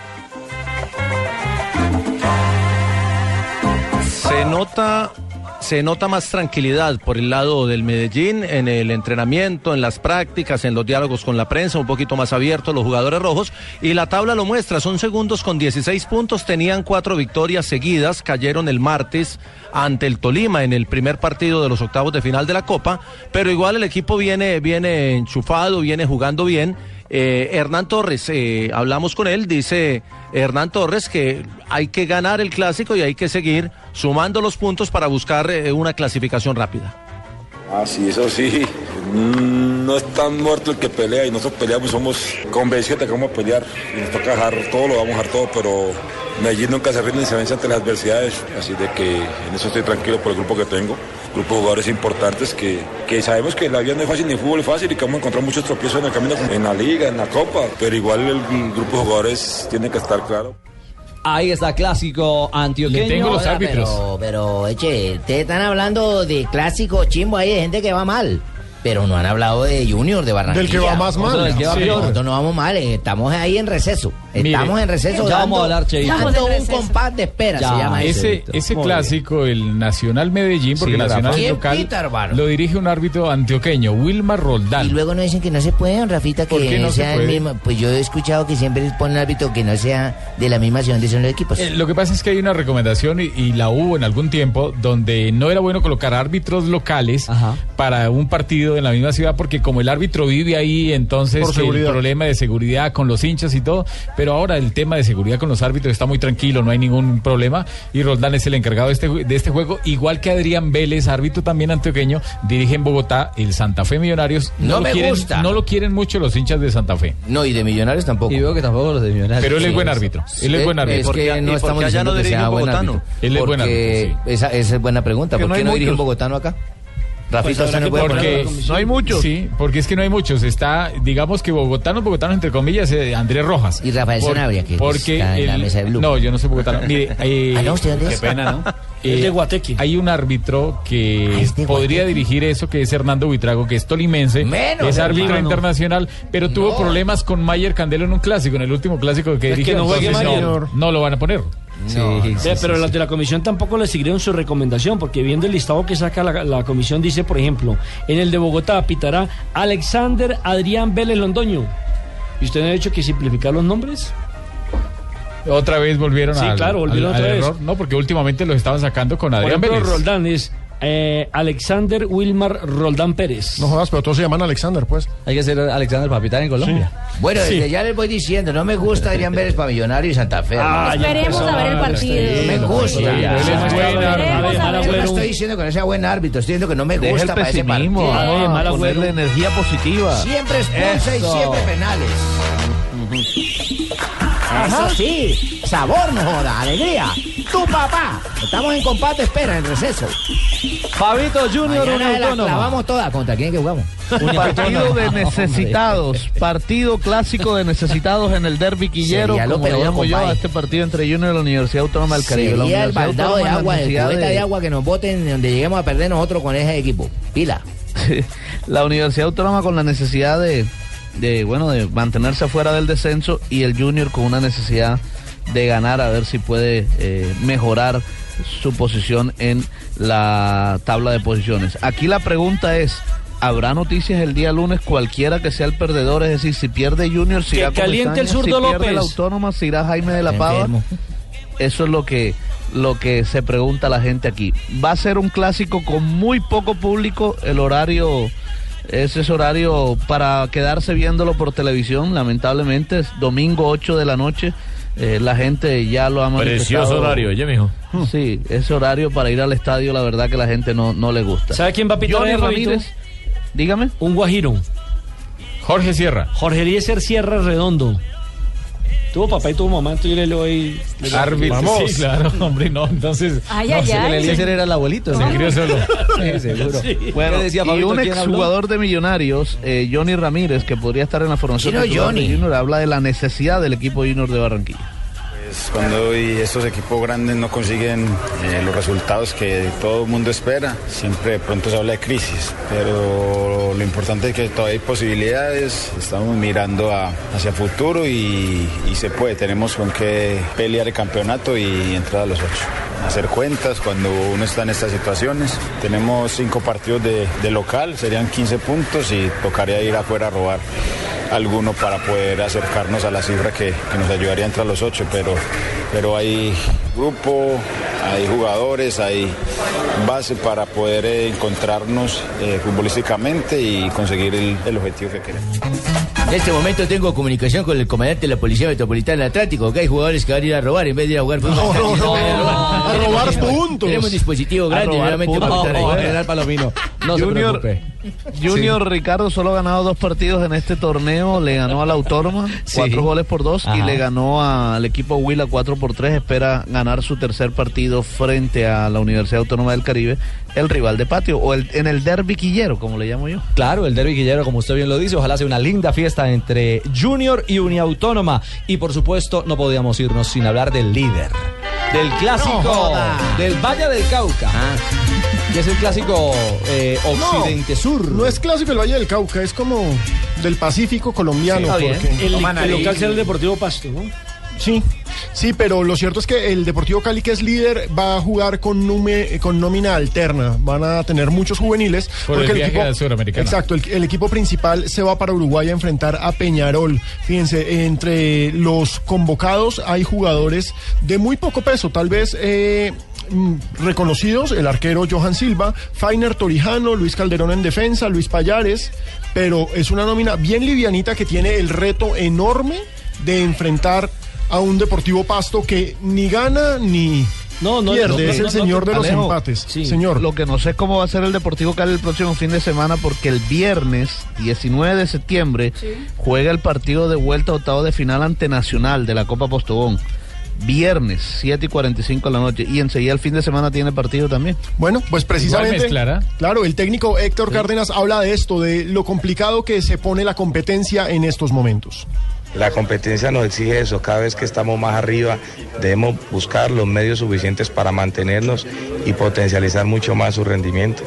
Se nota, se nota más tranquilidad por el lado del Medellín en el entrenamiento, en las prácticas, en los diálogos con la prensa, un poquito más abiertos los jugadores rojos. Y la tabla lo muestra, son segundos con 16 puntos, tenían cuatro victorias seguidas, cayeron el martes ante el Tolima en el primer partido de los octavos de final de la Copa, pero igual el equipo viene, viene enchufado, viene jugando bien. Eh, Hernán Torres, eh, hablamos con él, dice Hernán Torres que hay que ganar el clásico y hay que seguir sumando los puntos para buscar eh, una clasificación rápida.
Ah, sí, eso sí. Mm, No es tan muerto el que pelea y nosotros peleamos, somos convencidos de que vamos a pelear y nos toca dejar todo, lo vamos a dejar todo, pero Medellín nunca se rinde ni se vence ante las adversidades, así de que en eso estoy tranquilo por el grupo que tengo, grupo de jugadores importantes que, que sabemos que la vida no es fácil ni el fútbol es fácil y que vamos a encontrar muchos tropiezos en el camino, en la liga, en la copa, pero igual el, grupo de jugadores tiene que estar claro.
Ahí está clásico antioqueño.
Oiga, Pero, pero, eche, ustedes están hablando de clásico chimbo ahí, de gente que va mal. Pero no han hablado de Junior, de Barranquilla.
Del que va más mal.
Nosotros,
Sí.
Nosotros no vamos mal, eh, estamos ahí en receso. Estamos
Mire,
en receso.
ya vamos a hablar, Cheito.
Dando un compás de espera, se llama eso.
ese ese clásico, el Nacional Medellín, porque
Sí,
Nacional es
¿Quién
local,
pita,
lo dirige un árbitro antioqueño, Wilmar Roldán.
Y luego nos dicen que no se puede, Rafita, que
¿Por qué no se
sea el
puede?
mismo. Pues yo he escuchado que siempre ponen árbitro que no sea de la misma ciudad donde son los equipos.
Eh, lo que pasa es que hay una recomendación y, y la hubo en algún tiempo donde no era bueno colocar árbitros locales para un partido en la misma ciudad porque como el árbitro vive ahí entonces el problema de seguridad con los hinchas y todo pero ahora el tema de seguridad con los árbitros está muy tranquilo no hay ningún problema y Roldán es el encargado de este, de este juego igual que Adrián Vélez árbitro también antioqueño dirige en Bogotá el Santa Fe Millonarios
No
lo
me
quieren,
gusta.
no lo quieren mucho los hinchas de Santa Fe
No, y de Millonarios tampoco.
Y veo que tampoco los de Millonarios.
pero él es
Sí,
buen árbitro él es buen árbitro
Es que no estamos diciendo que sea buen árbitro.
él es buen árbitro sí.
esa, esa es buena pregunta. ¿Por
no
qué no dirige un bogotano acá? Rafita,
Pues
no
porque no hay muchos. Sí, porque es que no hay muchos. Está, digamos que bogotanos, bogotanos entre comillas, eh, Andrés Rojas.
Y Rafael Sanabria, que
porque
está en la mesa de Blue.
No, yo no soy bogotano. Mire, eh,
Ah, no, ¿usted dónde
qué pena, ¿no?
Es de
Guateque. Hay un árbitro que
Ah,
podría dirigir eso, que es Hernando Buitrago, que es tolimense.
Menos,
es árbitro
hermano.
internacional, pero tuvo problemas con Mayer Candelo en un clásico, en el último clásico que
Es que no
Entonces, no, no lo van a poner.
Pero los de la comisión tampoco le siguieron su recomendación, porque viendo el listado que saca la, la comisión, dice, por ejemplo, en el de Bogotá pitará Alexander Adrián Vélez Londoño. ¿Y usted no ha dicho que simplificar los nombres?
Otra vez volvieron
Sí,
al-
claro, volvieron
al-
otra vez.
error. No, porque últimamente los estaban sacando con
Por
Adrián
ejemplo,
Vélez.
Roldán es eh, Alexander Wilmar Roldán Pérez.
No jodas, pero todos se llaman Alexander, pues.
Hay que ser Alexander Papitán en Colombia.
Bueno, desde ya les voy diciendo, no me gusta Adrián Vélez para Millonario y Santa Fe.
Ah, ya
Esperemos a ver el partido.
No me gusta.
Ver.
Yo no estoy diciendo que no sea buen árbitro, estoy diciendo que no me
Deja
gusta
el
para ese partido.
Ah,
mala
ponerle energía positiva.
Siempre expulsa y siempre penales. Eso sí, sabor no joda, alegría. Tu papá. Estamos en combate, espera, en receso.
Fabito Junior,
Mañana
una
la clavamos toda. ¿Contra quién que jugamos?
Partido de necesitados, partido clásico de necesitados en el derby quillero,
Sería lo
como le
peor,
llamo yo a este partido entre Junior y la Universidad Autónoma del Caribe. La
Sería el
Universidad
baldado de
Autónoma
agua,
la
el
necesidad
cubeta de
de-
agua que nos boten donde lleguemos a perder nosotros con ese equipo. Pila.
la Universidad Autónoma con la necesidad de, de, bueno, de mantenerse afuera del descenso y el Junior con una necesidad de ganar a ver si puede eh, mejorar su posición en la tabla de posiciones. Aquí la pregunta es, ¿habrá noticias el día lunes cualquiera que sea el perdedor? Es decir, si pierde Junior, si irá
caliente el zurdo
si pierde la
López.
Autónoma, si irá Jaime de la Pava. Eso es lo que, lo que se pregunta la gente aquí. Va a ser un clásico con muy poco público. El horario, ese es horario para quedarse viéndolo por televisión. Lamentablemente es domingo 8 de la noche. Eh, la gente ya lo ha manifestado.
Precioso horario, oye, mijo.
Sí, ese horario para ir al estadio, la verdad que la gente no, no le gusta.
¿Sabe quién va a pitar
Johnny? Ramírez, dígame.
Un guajiro.
Jorge Sierra.
Jorge Eliezer Sierra Redondo. Tuvo papá y tuvo mamá, entonces yo le doy...
Árbitro.
Vamos.
Sí, claro, hombre, no. Entonces.
Ay,
no,
ay,
se-
ay.
El Eliezer era el abuelito.
Se crió solo.
Sí, seguro.
Sí.
Bueno,
¿Qué decía
y un exjugador de Millonarios, eh, Johnny Ramírez, que podría estar en la formación de
Johnny.
Junior, habla de la necesidad del equipo Junior de Barranquilla.
Pues cuando estos equipos grandes no consiguen eh, los resultados que todo el mundo espera, siempre de pronto se habla de crisis, pero lo importante es que todavía hay posibilidades, estamos mirando a- hacia futuro y, se puede, tenemos con qué pelear el campeonato y entrar a los ocho. Hacer cuentas cuando uno está en estas situaciones. Tenemos cinco partidos de local, serían 15 puntos y tocaría ir afuera a robar alguno para poder acercarnos a la cifra que, que nos ayudaría a los ocho, pero, pero hay grupo, hay jugadores, hay base para poder eh, encontrarnos eh, futbolísticamente y conseguir el, el objetivo que queremos.
En este momento tengo comunicación con el comandante de la Policía Metropolitana del Atlántico, que hay jugadores que van a ir a robar en vez de ir a jugar fútbol.
No, no, no,
Van
a robar puntos.
Tenemos un dispositivo grande, realmente para estar ahí.
No,
General Palomino. No se
Junior. Junior Ricardo solo ha ganado dos partidos en este torneo. Le ganó a la Autónoma,
Sí.
cuatro goles por dos, y
Ajá.
le ganó al equipo Huila cuatro por tres. Espera ganar su tercer partido frente a la Universidad Autónoma del Caribe, el rival de patio, o el, en el derby quillero, como le llamo yo.
Claro, el derby guillero, como usted bien lo dice, ojalá sea una linda fiesta entre Junior y Uniautónoma. Y por supuesto, no podíamos irnos sin hablar del líder, del clásico,
No
del Valle del Cauca, que es el clásico eh,
No,
occidente-sur.
No es clásico el Valle del Cauca, es como del Pacífico colombiano.
Sí,
porque-
El, el
ahí.
local será el Deportivo Pasto, ¿no?
Sí, sí, pero lo cierto es que el Deportivo Cali, que es líder, va a jugar con, nume- con nómina alterna. Van a tener muchos juveniles.
Por el viaje Suramericano.
Exacto, el, el equipo principal se va para Uruguay a enfrentar a Peñarol. Fíjense, entre los convocados hay jugadores de muy poco peso, tal vez. eh, mm, reconocidos, el arquero Johan Silva, Fainer Torijano, Luis Calderón en defensa, Luis Payares, pero es una nómina bien livianita que tiene el reto enorme de enfrentar a un Deportivo Pasto que ni gana ni
No, no,
pierde,
no,
es el
no,
señor de los
Alejo,
empates.
sí.
Señor.
Lo que no sé es cómo va a ser el Deportivo Cali el próximo fin de semana, porque el viernes 19 de septiembre juega el partido de vuelta a octavo de final ante Nacional de la Copa Postobón. Viernes, 7 y 45 de la noche. Y enseguida el fin de semana tiene partido también.
Bueno, pues precisamente.
mezclar.
Claro, el técnico Héctor Cárdenas habla de esto, de lo complicado que se pone la competencia en estos momentos.
La competencia nos exige eso, cada vez que estamos más arriba debemos buscar los medios suficientes para mantenernos y potencializar mucho más su rendimiento.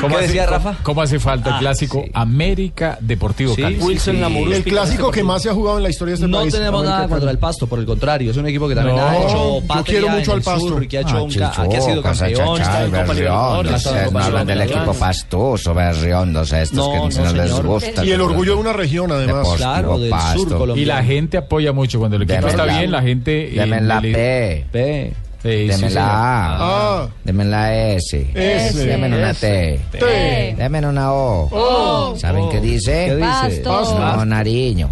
¿Cómo
¿Qué
hace,
decía
cómo-
Rafa?
¿Cómo hace falta el
Ah,
clásico América Deportivo
Sí,
Cali?
sí, Wilson sí. Lamorú
El clásico que más se ha jugado en la historia de este
No
país.
tenemos
América
nada
Cali.
contra el Pasto, por el contrario, es un equipo que también
No,
ha
yo
hecho patria
quiero mucho
en
al
el
Pasto.
sur, que ha, hecho
Ah,
un ca- que ha sido campeón,
achachá,
está en Copa Libertadores,
berriondos,
está en
eh,
Copa
no hablan del equipo pastoso, berriondos estos
No,
que
no,
no, les gusta.
Y el orgullo de una región, además.
Claro, del sur colombiano.
Y la gente apoya mucho cuando el equipo está bien, la gente...
Deme la P.
P.
Sí,
la A.
Ah.
Deme la S.
S.
Deme una T.
T.
Deme una O.
O.
¿Saben qué dice?
¿Qué dice?
Pasto.
No, Nariño.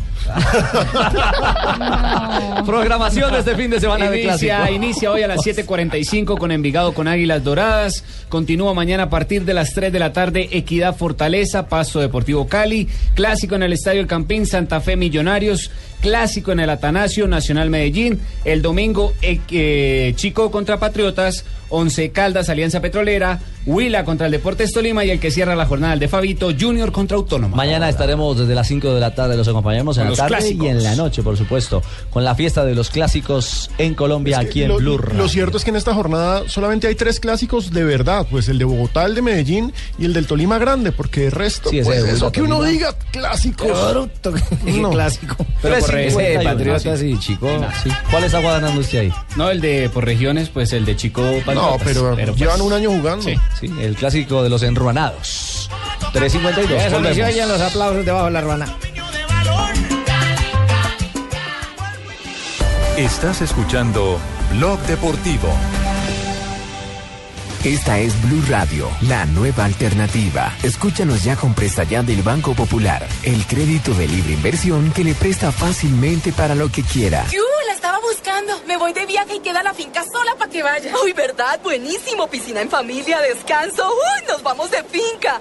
Programación de este fin de semana de
Inicia,
clásico.
inicia hoy a las 7.45 con Envigado con Águilas Doradas. Continúa mañana a partir de las 3 de la tarde Equidad Fortaleza, Pasto Deportivo Cali. Clásico en el Estadio El Campín, Santa Fe Millonarios. Clásico en el Atanasio, Nacional Medellín. El domingo eh, Chico contra Patriotas. Once Caldas, Alianza Petrolera. Huila contra el Deportes Tolima. Y el que cierra la jornada, el de Fabito, Junior contra Autónoma.
Mañana estaremos desde las 5 de la tarde, los acompañamos en
Con
la tarde
clásicos.
y en la noche, por supuesto, con la fiesta de los clásicos en Colombia,
Es que
aquí en
lo,
Blue
lo cierto es que en esta jornada solamente hay tres clásicos de verdad, pues el de Bogotá, el de Medellín y el del Tolima Grande, porque el resto,
Sí,
pues eso que uno diga clásicos. No.
clásico.
Pero
Pero por
es ese de
Patriotas y Chico.
Sí. ¿Cuál está guardando usted ahí?
No, el de por regiones, pues el de Chico
No,
Patriotas.
pero,
pues,
llevan un año jugando.
Sí.
Sí, el clásico de los enruanados. 352.
Eso no se oyen los aplausos debajo de la ruana.
Estás escuchando Blog Deportivo.
Esta es Blue Radio, la nueva alternativa. Escúchanos ya con presta ya del Banco Popular, el crédito de libre inversión que le presta fácilmente para lo que quiera.
¡Yu! La estaba buscando. Me voy de viaje y queda la finca sola para que vaya. Uy, ¿verdad? Buenísimo. Piscina en familia, descanso. Uy, nos vamos de finca.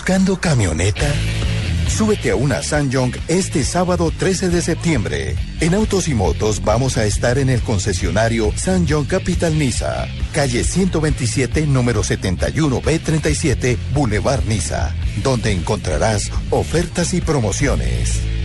¿Buscando camioneta? Súbete a una Sanyong este sábado 13 de septiembre. En Autos y Motos vamos a estar en el concesionario Sanyong Capital Niza, calle 127, número 71B37, Boulevard Niza, donde encontrarás ofertas y promociones.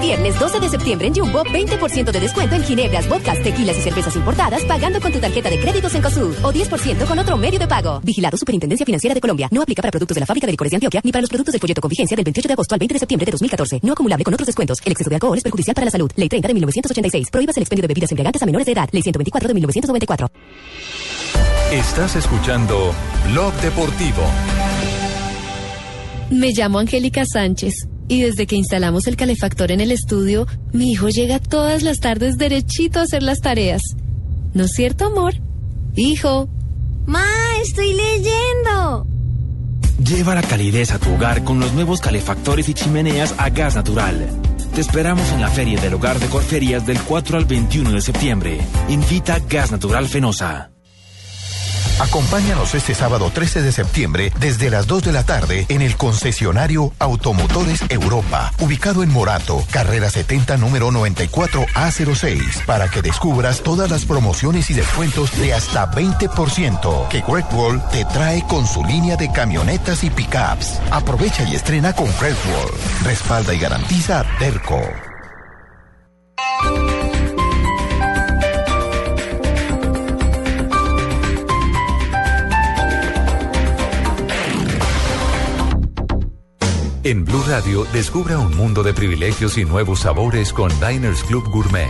Viernes 12 de septiembre en Jumbo, 20% de descuento en ginebras, vodkas, tequilas y cervezas importadas pagando con tu tarjeta de créditos en COSUR o 10% con otro medio de pago. Vigilado Superintendencia Financiera de Colombia. No aplica para productos de la fábrica de licores de Antioquia ni para los productos del folleto con vigencia del 28 de agosto al 20 de septiembre de 2014. No acumulable con otros descuentos. El exceso de alcohol es perjudicial para la salud. Ley 30 de 1986. Prohíbas el expendio de bebidas embriagantes a menores de edad. Ley 124 de 1994.
Estás escuchando Blog Deportivo.
Me llamo Angélica Sánchez y desde que instalamos el calefactor en el estudio, mi hijo llega todas las tardes derechito a hacer las tareas. ¿No es cierto, amor? Hijo.
Ma, estoy leyendo.
Lleva la calidez a tu hogar con los nuevos calefactores y chimeneas a gas natural. Te esperamos en la Feria del Hogar de Corferias del 4 al 21 de septiembre. Invita Gas Natural Fenosa.
Acompáñanos este sábado 13 de septiembre desde las 2 de la tarde en el concesionario Automotores Europa, ubicado en Morato, carrera 70, número 94A06, para que descubras todas las promociones y descuentos de hasta 20% que Great Wall te trae con su línea de camionetas y pickups. Aprovecha y estrena con Great Wall. Respalda y garantiza Terco.
En Blue Radio, descubra un mundo de privilegios y nuevos sabores con Diners Club Gourmet.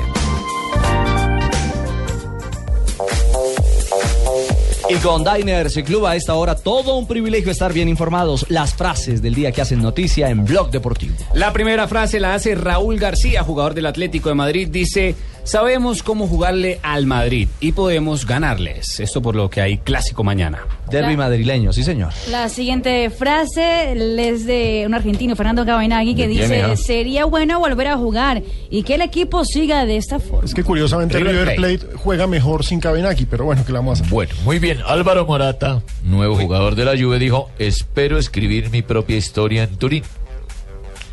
Y con Diners y Club a esta hora, todo un privilegio estar bien informados. Las frases del día que hacen noticia en Blog Deportivo.
La primera frase la hace Raúl García, jugador del Atlético de Madrid. Dice, Sabemos cómo jugarle al Madrid y podemos ganarles. Esto por lo que hay clásico mañana.
Derby madrileño, sí señor.
La siguiente frase es de un argentino, Fernando Cabanagui, que
¿De quién,
dice, sería bueno volver a jugar y que el equipo siga de esta forma.
Es que curiosamente River Plate juega mejor sin Cabenaki, pero bueno, que la vamos a hacer.
Bueno, muy bien. Álvaro Morata, nuevo jugador de la Juve, dijo, espero escribir mi propia historia en Turín.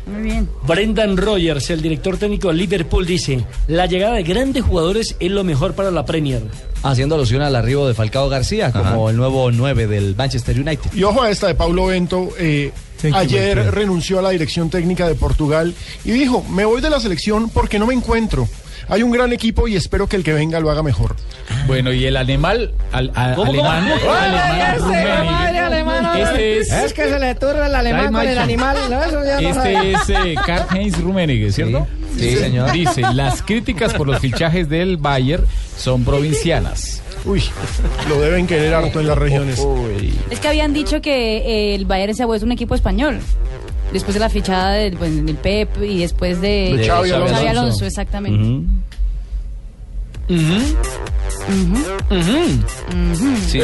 Muy bien.
Brendan Rogers, el director técnico de Liverpool, dice: La llegada de grandes jugadores es lo mejor para la Premier.
Haciendo alusión al arribo de Falcao García como el nuevo 9 del Manchester United.
Y ojo a esta de Paulo Bento. eh, ayer renunció a la dirección técnica de Portugal y dijo, me voy de la selección porque no me encuentro. Hay un gran equipo y espero que el que venga lo haga mejor.
Bueno, y el animal, al, a-
¿Cómo,
alemán,
cómo?
alemán, Rummenigge. Este es,
que se le turra el alemán con el animal. No, eso ya no
este es eh, Karl-Heinz Rummenigge, ¿cierto?
Sí, señor.
Dice, las críticas por los fichajes del Bayern son provincianas.
Uy, lo deben querer harto en las regiones.
Es que habían dicho que eh, el Bayern se ha vuelto un equipo español. Después de la fichada del, pues, del Pep y después de,
De Xavi Alonso.
Alonso, exactamente.
Sí, sí, sí.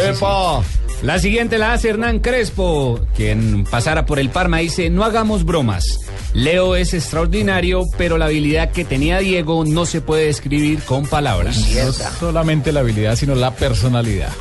La siguiente la hace Hernán Crespo, quien pasara por el Parma dice, no hagamos bromas. Leo es extraordinario, pero la habilidad que tenía Diego no se puede describir con palabras.
No solamente la habilidad, sino la personalidad.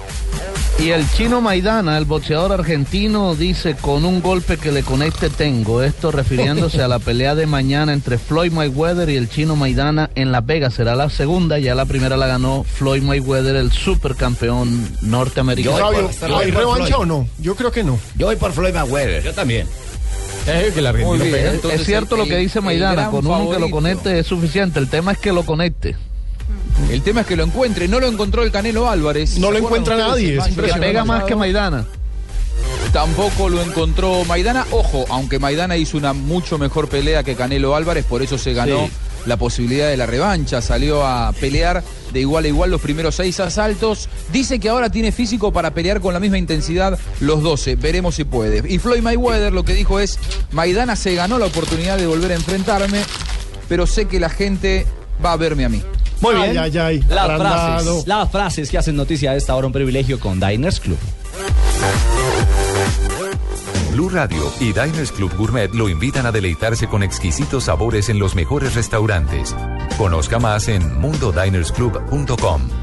Y el chino Maidana, el boxeador argentino, dice con un golpe que le conecte tengo. Esto refiriéndose a la pelea de mañana entre Floyd Mayweather y el chino Maidana en Las Vegas. Será la segunda, ya la primera la ganó Floyd Mayweather, el supercampeón norteamericano.
Fabio, ¿hay revancha o no? Yo creo que no.
Yo voy por Floyd Mayweather.
Yo también.
que
bien,
pega.
es-
Entonces,
es cierto lo que dice Maidana, con uno que lo conecte es suficiente. El tema es que lo conecte.
El tema es que lo encuentre. No lo encontró el Canelo Álvarez.
No
¿Se
lo encuentra nadie,
Pega más que? Maidana.
Tampoco lo encontró Maidana. Ojo, aunque Maidana hizo una mucho mejor pelea que Canelo Álvarez, por eso se ganó
Sí.
la posibilidad de la revancha. Salió a pelear de igual a igual los primeros seis asaltos. Dice que ahora tiene físico para pelear con la misma intensidad los 12. Veremos si puede. Y Floyd Mayweather lo que dijo es, Maidana se ganó la oportunidad de volver a enfrentarme, pero sé que la gente va a verme a mí.
Muy bien.
Ay, ay, ay,
Las frases, las frases que hacen noticia a esta hora, un privilegio con Diners Club.
Blue Radio y Diners Club Gourmet lo invitan a deleitarse con exquisitos sabores en los mejores restaurantes. Conozca más en mundodinersclub.com.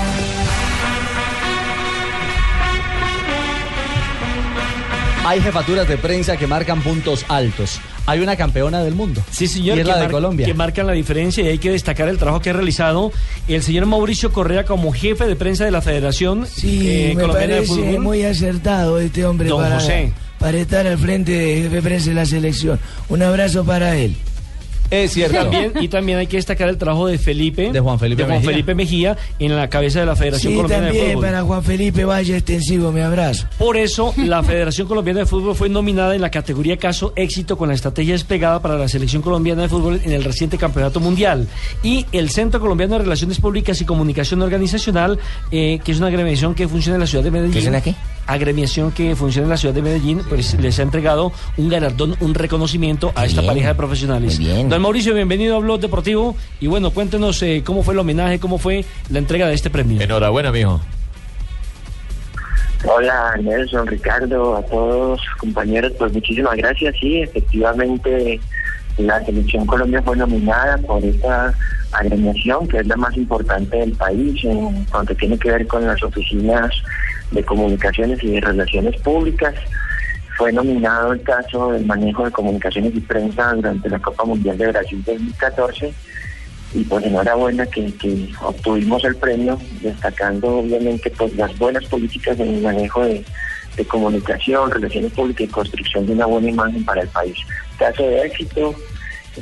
Hay jefaturas de prensa que marcan puntos altos. Hay una campeona del mundo.
Sí, señor,
Y es
que,
la de Colombia.
que marcan la diferencia y hay que destacar el trabajo que ha realizado el señor Mauricio Correa como jefe de prensa de la Federación
Sí,
eh,
me
Colombiana de
parece
Fútbol.
muy acertado este hombre
Don
para,
José.
para estar al frente de jefe de prensa de la selección. Un abrazo para él.
Es
Y también, y también hay que destacar el trabajo de Felipe,
De Juan Felipe
Juan
Mejía.
Felipe Mejía en la cabeza de la Federación
Sí,
Colombiana de
también
Fútbol.
para Juan Felipe Valle Extensivo, mi abrazo.
Por eso, la Federación Colombiana de Fútbol fue nominada en la categoría Caso Éxito con la estrategia desplegada para la Selección Colombiana de Fútbol en el reciente Campeonato Mundial. Y el Centro Colombiano de Relaciones Públicas y Comunicación Organizacional, eh, que es una agremiación que funciona en la ciudad de Medellín.
¿Qué es una qué?
Agremiación que funciona en la ciudad de Medellín, pues les ha entregado un galardón, un reconocimiento a esta
bien,
pareja de profesionales.
bien.
Don Mauricio, bienvenido a Blog Deportivo. Y bueno, cuéntenos eh, cómo fue el homenaje, cómo fue la entrega de este premio.
Enhorabuena, mijo.
Hola Nelson, Ricardo, a todos compañeros, pues muchísimas gracias. Sí, efectivamente la selección Colombia fue nominada por esta agremiación que es la más importante del país en cuanto tiene que ver con las oficinas de comunicaciones y de relaciones públicas. Fue nominado el caso del manejo de comunicaciones y prensa durante la Copa Mundial de Brasil 2014 y pues enhorabuena que, que obtuvimos el premio, destacando obviamente pues las buenas políticas en el manejo de, de comunicación, relaciones públicas y construcción de una buena imagen para el país. Caso de éxito,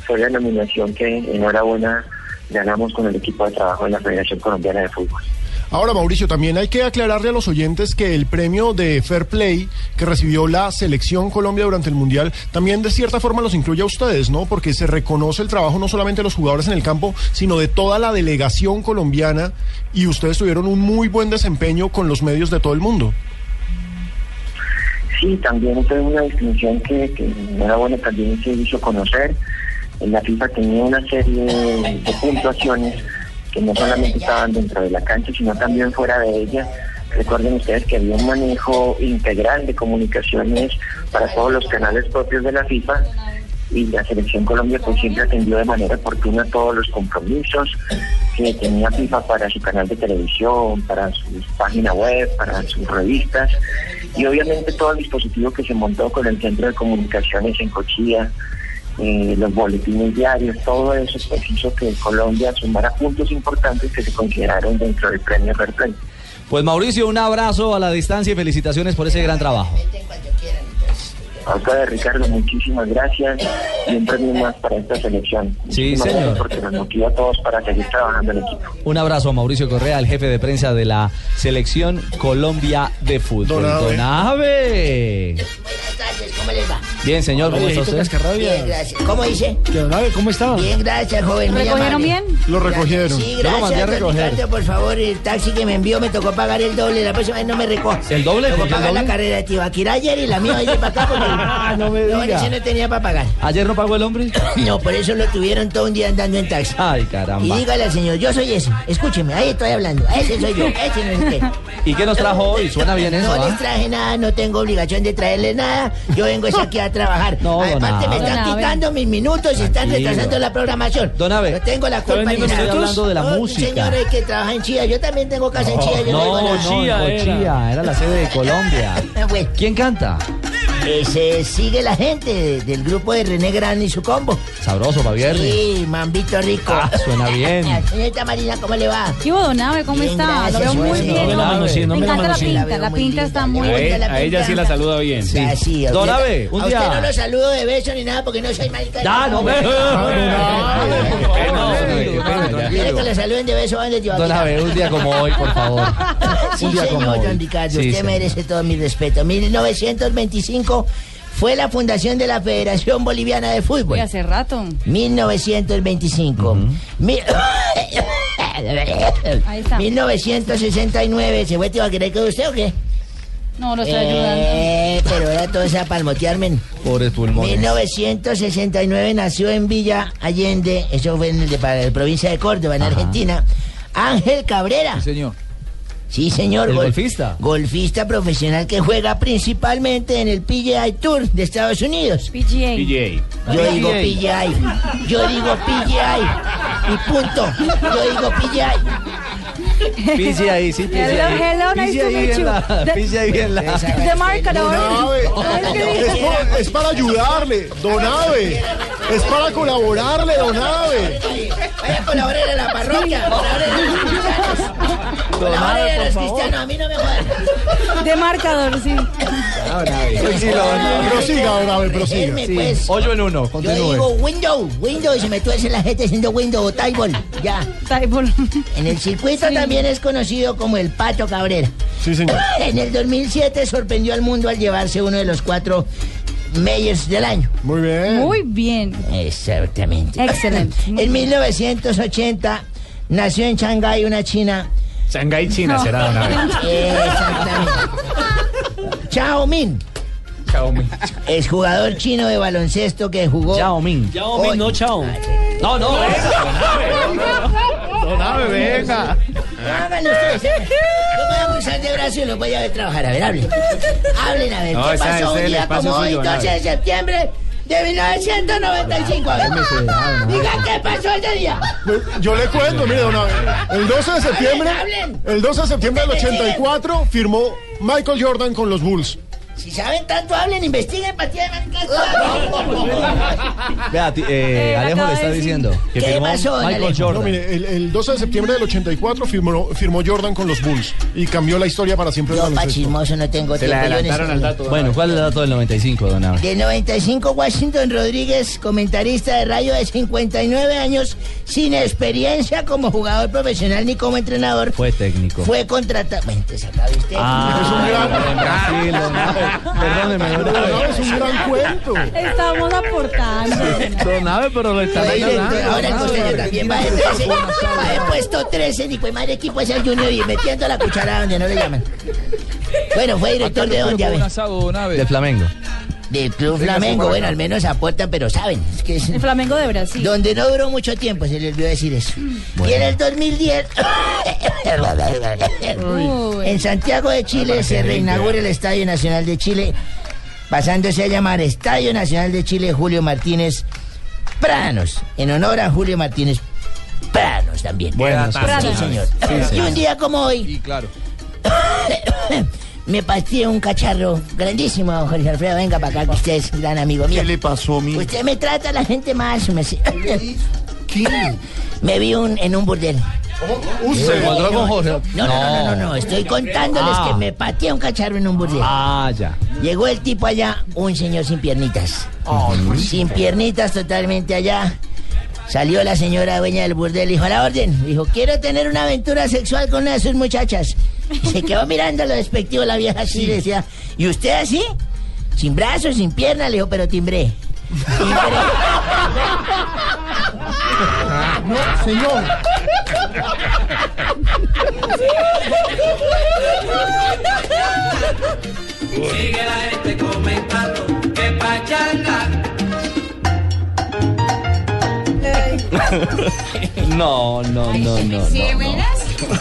fue la nominación que enhorabuena ganamos con el equipo de trabajo de la Federación Colombiana de Fútbol.
Ahora, Mauricio, también hay que aclararle a los oyentes que el premio de Fair Play que recibió la Selección Colombia durante el Mundial también de cierta forma los incluye a ustedes, ¿no? Porque se reconoce el trabajo no solamente de los jugadores en el campo, sino de toda la delegación colombiana y ustedes tuvieron un muy buen desempeño con los medios de todo el mundo.
Sí, también fue una distinción que, que enhorabuena también se hizo conocer. La FIFA tenía una serie de puntuaciones que no solamente estaban dentro de la cancha, sino también fuera de ella. Recuerden ustedes que había un manejo integral de comunicaciones para todos los canales propios de la FIFA y la Selección Colombia pues siempre atendió de manera oportuna todos los compromisos que tenía FIFA para su canal de televisión, para su página web, para sus revistas y obviamente todo el dispositivo que se montó con el centro de comunicaciones en Cochilla, eh, los boletines diarios, todo eso pues hizo que Colombia sumara puntos importantes que se consideraron dentro del premio Fair Play.
Pues Mauricio, un abrazo a la distancia y felicitaciones por ese gran trabajo.
A ustedes, Ricardo, muchísimas gracias y un premio más para esta selección.
Sí,
Muchísimas
señor.
gracias Porque nos motiva a todos para seguir trabajando en equipo.
Un abrazo a Mauricio Correa, el jefe de prensa de la selección Colombia de fútbol.
Don Abe.
Don Abe.
Buenas tardes, ¿cómo les va?
Bien, señor, ¿cómo está usted?
Bien, gracias. ¿Cómo dice?
¿Cómo está?
Bien, gracias, joven. muy
¿Recogieron bien?
Lo recogieron.
Sí,
Yo lo mandé a
gracias, don
recoger.
Ricardo, por favor, el taxi que me envió me tocó pagar el doble, la próxima vez no me recoge.
¿El doble?
Tocó
¿Por qué el
pagar la carrera de Tibaquirá ayer y la mía de para acá porque
No me
no,
diga.
ese no tenía para pagar.
¿Ayer no pagó el hombre?
No, por eso lo tuvieron todo un día andando en taxi.
Ay,
Y
caramba.
dígale al señor, yo soy ese, escúcheme, ahí estoy hablando, ese soy yo, ese no es usted.
¿Y qué nos trajo hoy? Suena bien eso,
No
¿ah?
les traje nada, no tengo obligación de traerles nada. Yo vengo aquí a trabajar.
No,
Aparte me están quitando mis minutos y están retrasando la programación.
Don Abe,
No tengo la culpa ni nada.
hablando de la
No,
música.
Señor, hay que trabajar en Chía. Yo también tengo casa en Chía. Yo no,
No,
digo
no,
Cochilla,
era la sede de Colombia.
Bueno,
¿Quién canta?
Eh, se sigue la gente de- del grupo de René Gran y su combo.
Sabroso, para viernes.
Sí, mambito rico.
Ah, suena bien.
Señorita Marina, ¿cómo le va?
¿Qué hubo, Don Abe? ¿Cómo
Bien,
está? Lo
gracias,
veo muy bien.
No me la manoseé, no
me
me la
encanta la pinta,
La
pinta está muy
A,
buena.
a ella sí la saluda bien.
Sí. A
Abe, un
a usted
día.
no lo saludo de beso ni nada porque no soy marica.
Ya, no me.
¿Quiere que le saluden de beso antes de
Don Abe, un día como hoy, por favor.
Sí,
un día como
señor
hoy.
Don Ricardo,
Sí,
usted merece todo mi respeto. 1925 fue la fundación de la Federación Boliviana de Fútbol.
Uy, hace rato.
1925. Mi-
Ahí está.
1969. ¿Se fue Tibaquirá con usted o qué?
No, lo estoy ayudando.
Eh, pero era todo esa palmotearme.
Pobres pulmones.
1969 nació en Villa Allende, eso fue en el de, para la provincia de Córdoba, en Argentina. Ángel Cabrera.
Sí, señor.
Sí, señor.
¿El
gol-
golfista?
Golfista profesional que juega principalmente en el PGA Tour de Estados Unidos.
PGA.
PJ.
Yo digo PGA. Yo digo PGA. Y punto. Yo digo PGA.
Pise ahí, sí, pise
Hello,
ahí.
hello, nice
Pise
to meet you. The-
Pise ahí en la.
De marcador.
Don Abe, es, para ayudarle, Don Abe. Es para colaborarle, Don Abe.
Vaya a colaborar en la parroquia. A mí no me jodan.
De marcador, sí.
Prosiga, Don Abe, prosiga.
Pues.
Ocho en uno,
Yo
continúe.
digo window, window, y se me tuerce la gente haciendo window o table. Ya.
Table.
En el circuito
Sí.
también es conocido como el Pato Cabrera.
Sí, señor.
En el 2007 sorprendió al mundo al llevarse uno de los cuatro Mayors del año.
Muy bien.
Muy bien.
Exactamente.
Excelente.
En 1980 nació en Shanghái una china.
Shanghái, China será Don Abe.
Exactamente. Chao Min.
Chao, mi-
Es jugador chino de baloncesto que jugó.
Yao Ming.
Yao Ming, no, chao.
No, no,
Don Abe, venga.
Hagan ustedes. Yo me voy a de brazos y los voy a ver trabajar. A ver, hablen. Hablen, a ver.
No,
¿Qué pasó un día como hoy,
suyo,
12 de septiembre de 1995? A ver. Diga qué pasó ese día.
Yo le cuento, mire, Don. El 12 de septiembre,
Hablen, hablen.
el 12 de septiembre del 84 firmó Michael Jordan con los Bulls.
Si saben tanto, hablen, investiguen, maricas.
Vea, ti- eh,
Eh,
Alejo le está diciendo que
¿Qué
firmó
pasó,
Michael
Alejo?
Jordan.
No, mire, el, el 12 de septiembre del 84 firmó, firmó Jordan con los Bulls y cambió la historia para siempre. del
Yo, pa' chismoso, no tengo tiempo. yo necesito-
Bueno, ¿cuál es el dato del 95, don Abel?
De 95, Washington Rodríguez, comentarista de radio de 59 años, sin experiencia como jugador profesional ni como entrenador,
Fue técnico.
fue contratado. Bueno, te sacabe usted.
Ah,
es un gran.
Perdóneme, don Abel.
es un gran cuento.
Estamos aportando.
Don Abel, pero lo está
Oye,
ayudando.
ahora el costeño también va de 13, va de puesto 13, ni pues madre equipo es el Junior y metiendo la cuchara donde no le llaman. Bueno, fue director de dónde, a ver.
Del Flamengo.
Del Club Flamengo, bueno, al menos aportan, pero saben. Es que es-
El Flamengo de Brasil.
Donde no duró mucho tiempo, se les olvidó decir eso. Y en el 2010, en Santiago de Chile se reinaugura el Estadio Nacional de Chile, pasándose a llamar Estadio Nacional de Chile Julio Martínez Pranos, en honor a Julio Martínez Pranos también.
Buenas
sí,
tardes.
señor.
Sí,
y un día como hoy,
Y claro.
me pateé un cacharro grandísimo, Jorge Alfredo. Venga para acá, que usted es gran amigo mío.
¿Qué le pasó mí?
Usted me trata a la gente más. Me, me vi un, en un burdel.
¿Se encontró con Jorge?
No, no, no, no, no, Estoy contándoles
Ah.
que me pateé un cacharro en un burdel.
Ah, ya.
Llegó el tipo allá, un señor sin piernitas. sin piernitas totalmente allá. Salió la señora dueña del burdel, dijo a la orden. Dijo, quiero tener una aventura sexual con una de sus muchachas. Se quedó mirando lo despectivo la vieja así, le decía, ¿y usted así? Sin brazos, sin piernas, le dijo, pero timbré.
No, señor.
Sigue la gente comentando que pachanga.
No, no, no, no.
Sí,
no, no.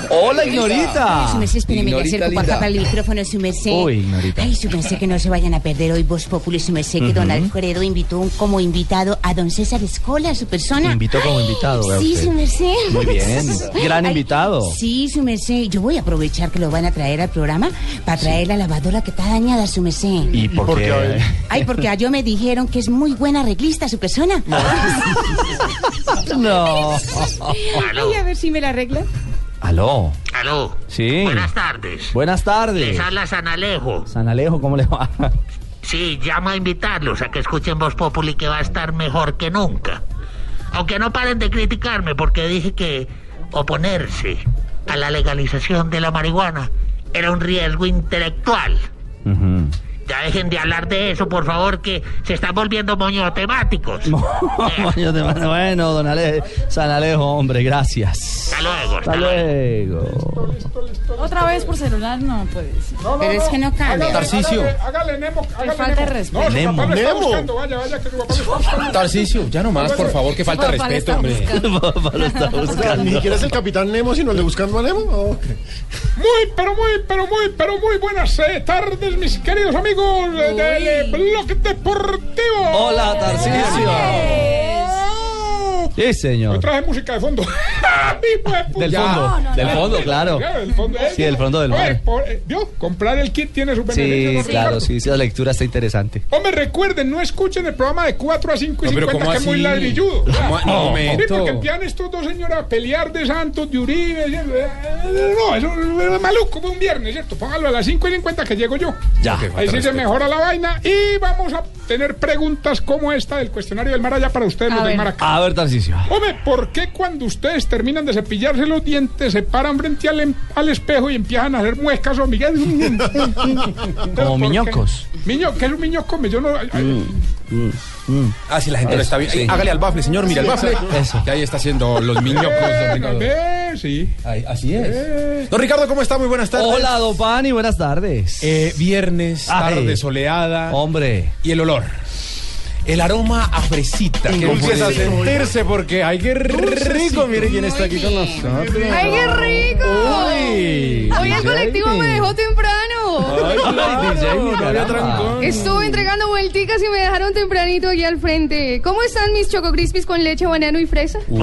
Hola, Ignorita.
Ay, su merced, espéreme, le
Ignorita
acerco acá para el micrófono, su merced.
Uy, Ignorita.
Ay, su merced, que no se vayan a perder hoy Voz Populi, su merced, que don
Ujú.
Alfredo invitó un- como invitado a don César Escola, su persona.
Invitó como invitado,
Sí,
usted.
su merced.
Muy bien. Gran
Ay,
invitado.
Sí, su merced. Yo voy a aprovechar que lo van a traer al programa para traer la lavadora que está dañada, su merced.
¿Y por qué?
Ay, porque a yo me dijeron que es muy buena arreglista su persona.
No.
Ay, a ver si me la arregla.
Aló.
Aló.
Sí.
Buenas tardes.
Buenas tardes.
Les habla San Alejo.
San Alejo, ¿cómo le va?
Sí, llamo a invitarlos a que escuchen Voz Populi que va a estar mejor que nunca. Aunque no paren de criticarme porque dije que oponerse a la legalización de la marihuana era un riesgo intelectual. Ya dejen de hablar de eso, por favor, que se están volviendo moñotemáticos.
Moño de mano. bueno, don Alejo. San Alejo, hombre, gracias.
Hasta luego.
Hasta luego.
Otra vez por celular no puede ser.
Pero es que no cambia.
Tarcisio.
Hágale, Nemo.
Te falta de respeto.
Nemo. Nemo.
buscando. Vaya, vaya, que su papá lo está buscando.
Tarcisio, ya nomás, por favor, que falta de respeto, hombre.
Papá lo está
O sea, ni siquiera es el capitán Nemo, sino el de buscando a Nemo.
Muy, pero muy, pero muy, pero muy buenas eh, tardes, mis queridos amigos del eh, Blog Deportivo.
Hola, Tarcisio. Sí,
Yo
señor.
traje música de fondo.
Del fondo. Del fondo, claro. Sí, del fondo del mar.
eh, ¿Vio? Comprar el kit tiene su beneficio.
Sí,
¿no,
claro, sí, esa lectura está interesante.
Hombre, recuerden, no escuchen el programa de 4 a 5 y
No, pero
50,
¿cómo
que es muy ladrilludo.
No,
porque empiezan estos dos señores a pelear de Santos, de Uribe. No, eso es maluco, fue un viernes, ¿cierto? Póngalo a las 5 y 50 que llego yo.
Ya.
Ahí sí se mejora la vaina y vamos a tener preguntas como esta del cuestionario del Maraya para ustedes, los del Maracá.
A ver,
Hombre, ¿por qué cuando ustedes terminan de cepillarse los dientes se paran frente al, em- al espejo y empiezan a hacer muecas o Miguel?
Como miñocos.
Miño, ¿qué es un miñoco? Yo no... ay,
Ah, sí, la gente lo está viendo.
Sí.
Hágale al bafle, señor, mira el
Sí,
bafle.
eso.
Que ahí está haciendo los miñocos, don
Eh,
Ricardo.
eh, sí.
Ay, así es. Don Ricardo, ¿cómo está? Muy buenas tardes.
Hola, Don Pani, buenas tardes.
Eh, viernes,
Ay.
tarde soleada.
Hombre.
Y el olor. El aroma a fresita. Que empieza a sentirse porque ay, qué rico. Mire quién está aquí con nosotros.
¡Ay, qué rico!
Uy.
Hoy el colectivo me dejó temprano. Estuve entregando vuelticas y me dejaron tempranito aquí al frente. ¿Cómo están mis Choco Crispies con leche, banano y fresa?
Muy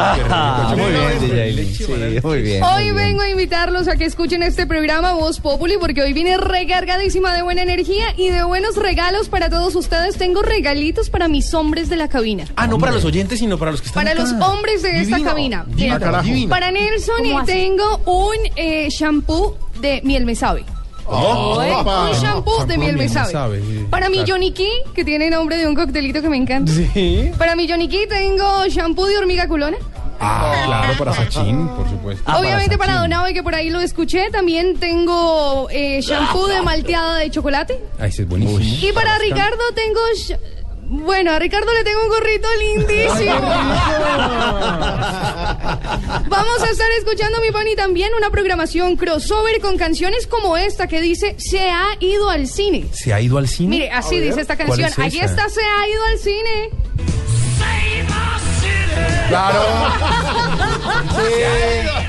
bien, DJ. Sí, muy bien.
Hoy vengo a invitarlos a que escuchen este programa Voz Populi porque hoy viene recargadísima de buena energía y de buenos regalos para todos ustedes. Tengo regalitos para mis hombres de la cabina.
Ah, no para los oyentes, sino para los que están
Para los hombres de esta
Divino.
cabina.
Divino.
Para Nelson
¿Cómo así?
tengo un eh, shampoo de miel me sabe.
Oh,
¿Eh?
opa.
Un shampoo de miel me sabe.
sí.
Para mi Johnny Key, que tiene nombre de un coctelito que me encanta.
Sí.
Para mi Johnny Key tengo shampoo de hormiga culona.
Ah, claro, para Sachin, por supuesto.
Obviamente para, Don Abe, que por ahí lo escuché, también tengo eh, shampoo de malteada de chocolate.
Ay, ese es buenísimo.
Y para Ricardo tengo... sh- Bueno, a Ricardo le tengo un gorrito lindísimo. Vamos a estar escuchando, mi Pani, también una programación crossover con canciones como esta que dice Se ha ido al cine.
¿Se ha ido al cine?
Mire, así dice esta
¿Cuál
canción.
es
Aquí está Se ha ido al cine.
Claro.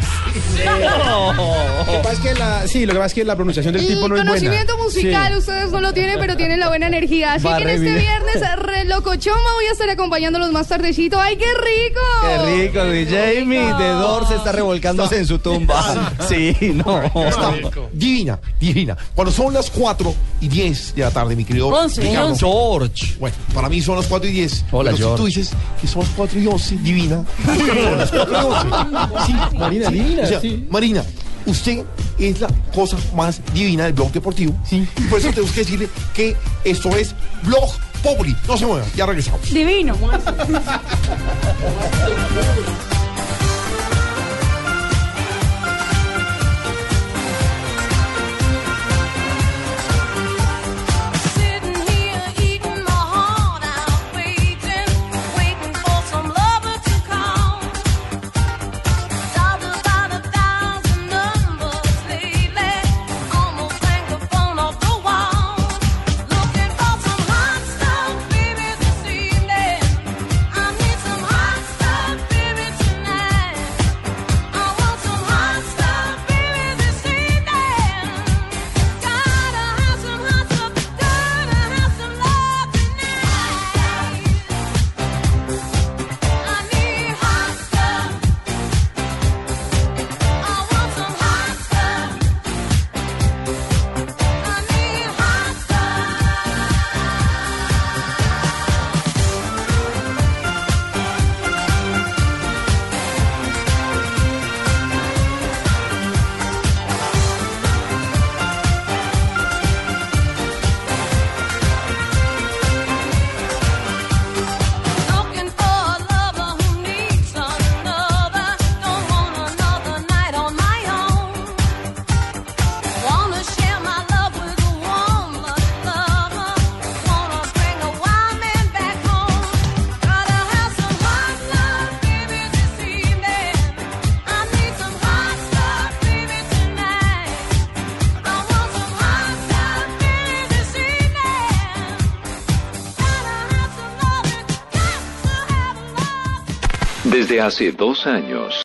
Lo que pasa es que la, sí, lo que pasa es que la pronunciación del tipo
El
no es buena.
conocimiento musical
Sí.
ustedes no lo tienen, pero tienen la buena energía. Así
Va
que en este
bien.
viernes, re locochoma, voy a estar acompañándolos más tardecito. ¡Ay, qué rico!
Qué rico, DJ. Mi dedor se está revolcándose en su tumba. Sí, no.
Está divina, divina. Cuando son las 4 y 10 de la tarde, mi querido
Once,
Ricardo.
once. George.
Bueno, para mí son las 4 y 10.
Hola,
pero
George.
Si tú dices que son las 4 y 11, divina. son las 4 y 11. Sí,
Marina, divina,
O sea,
sí.
Marina, usted es la cosa más divina del blog deportivo. Sí. Y por eso tenemos que decirle que esto es Blog Populi. No se muevan, ya regresamos.
Divino.
Desde hace dos años,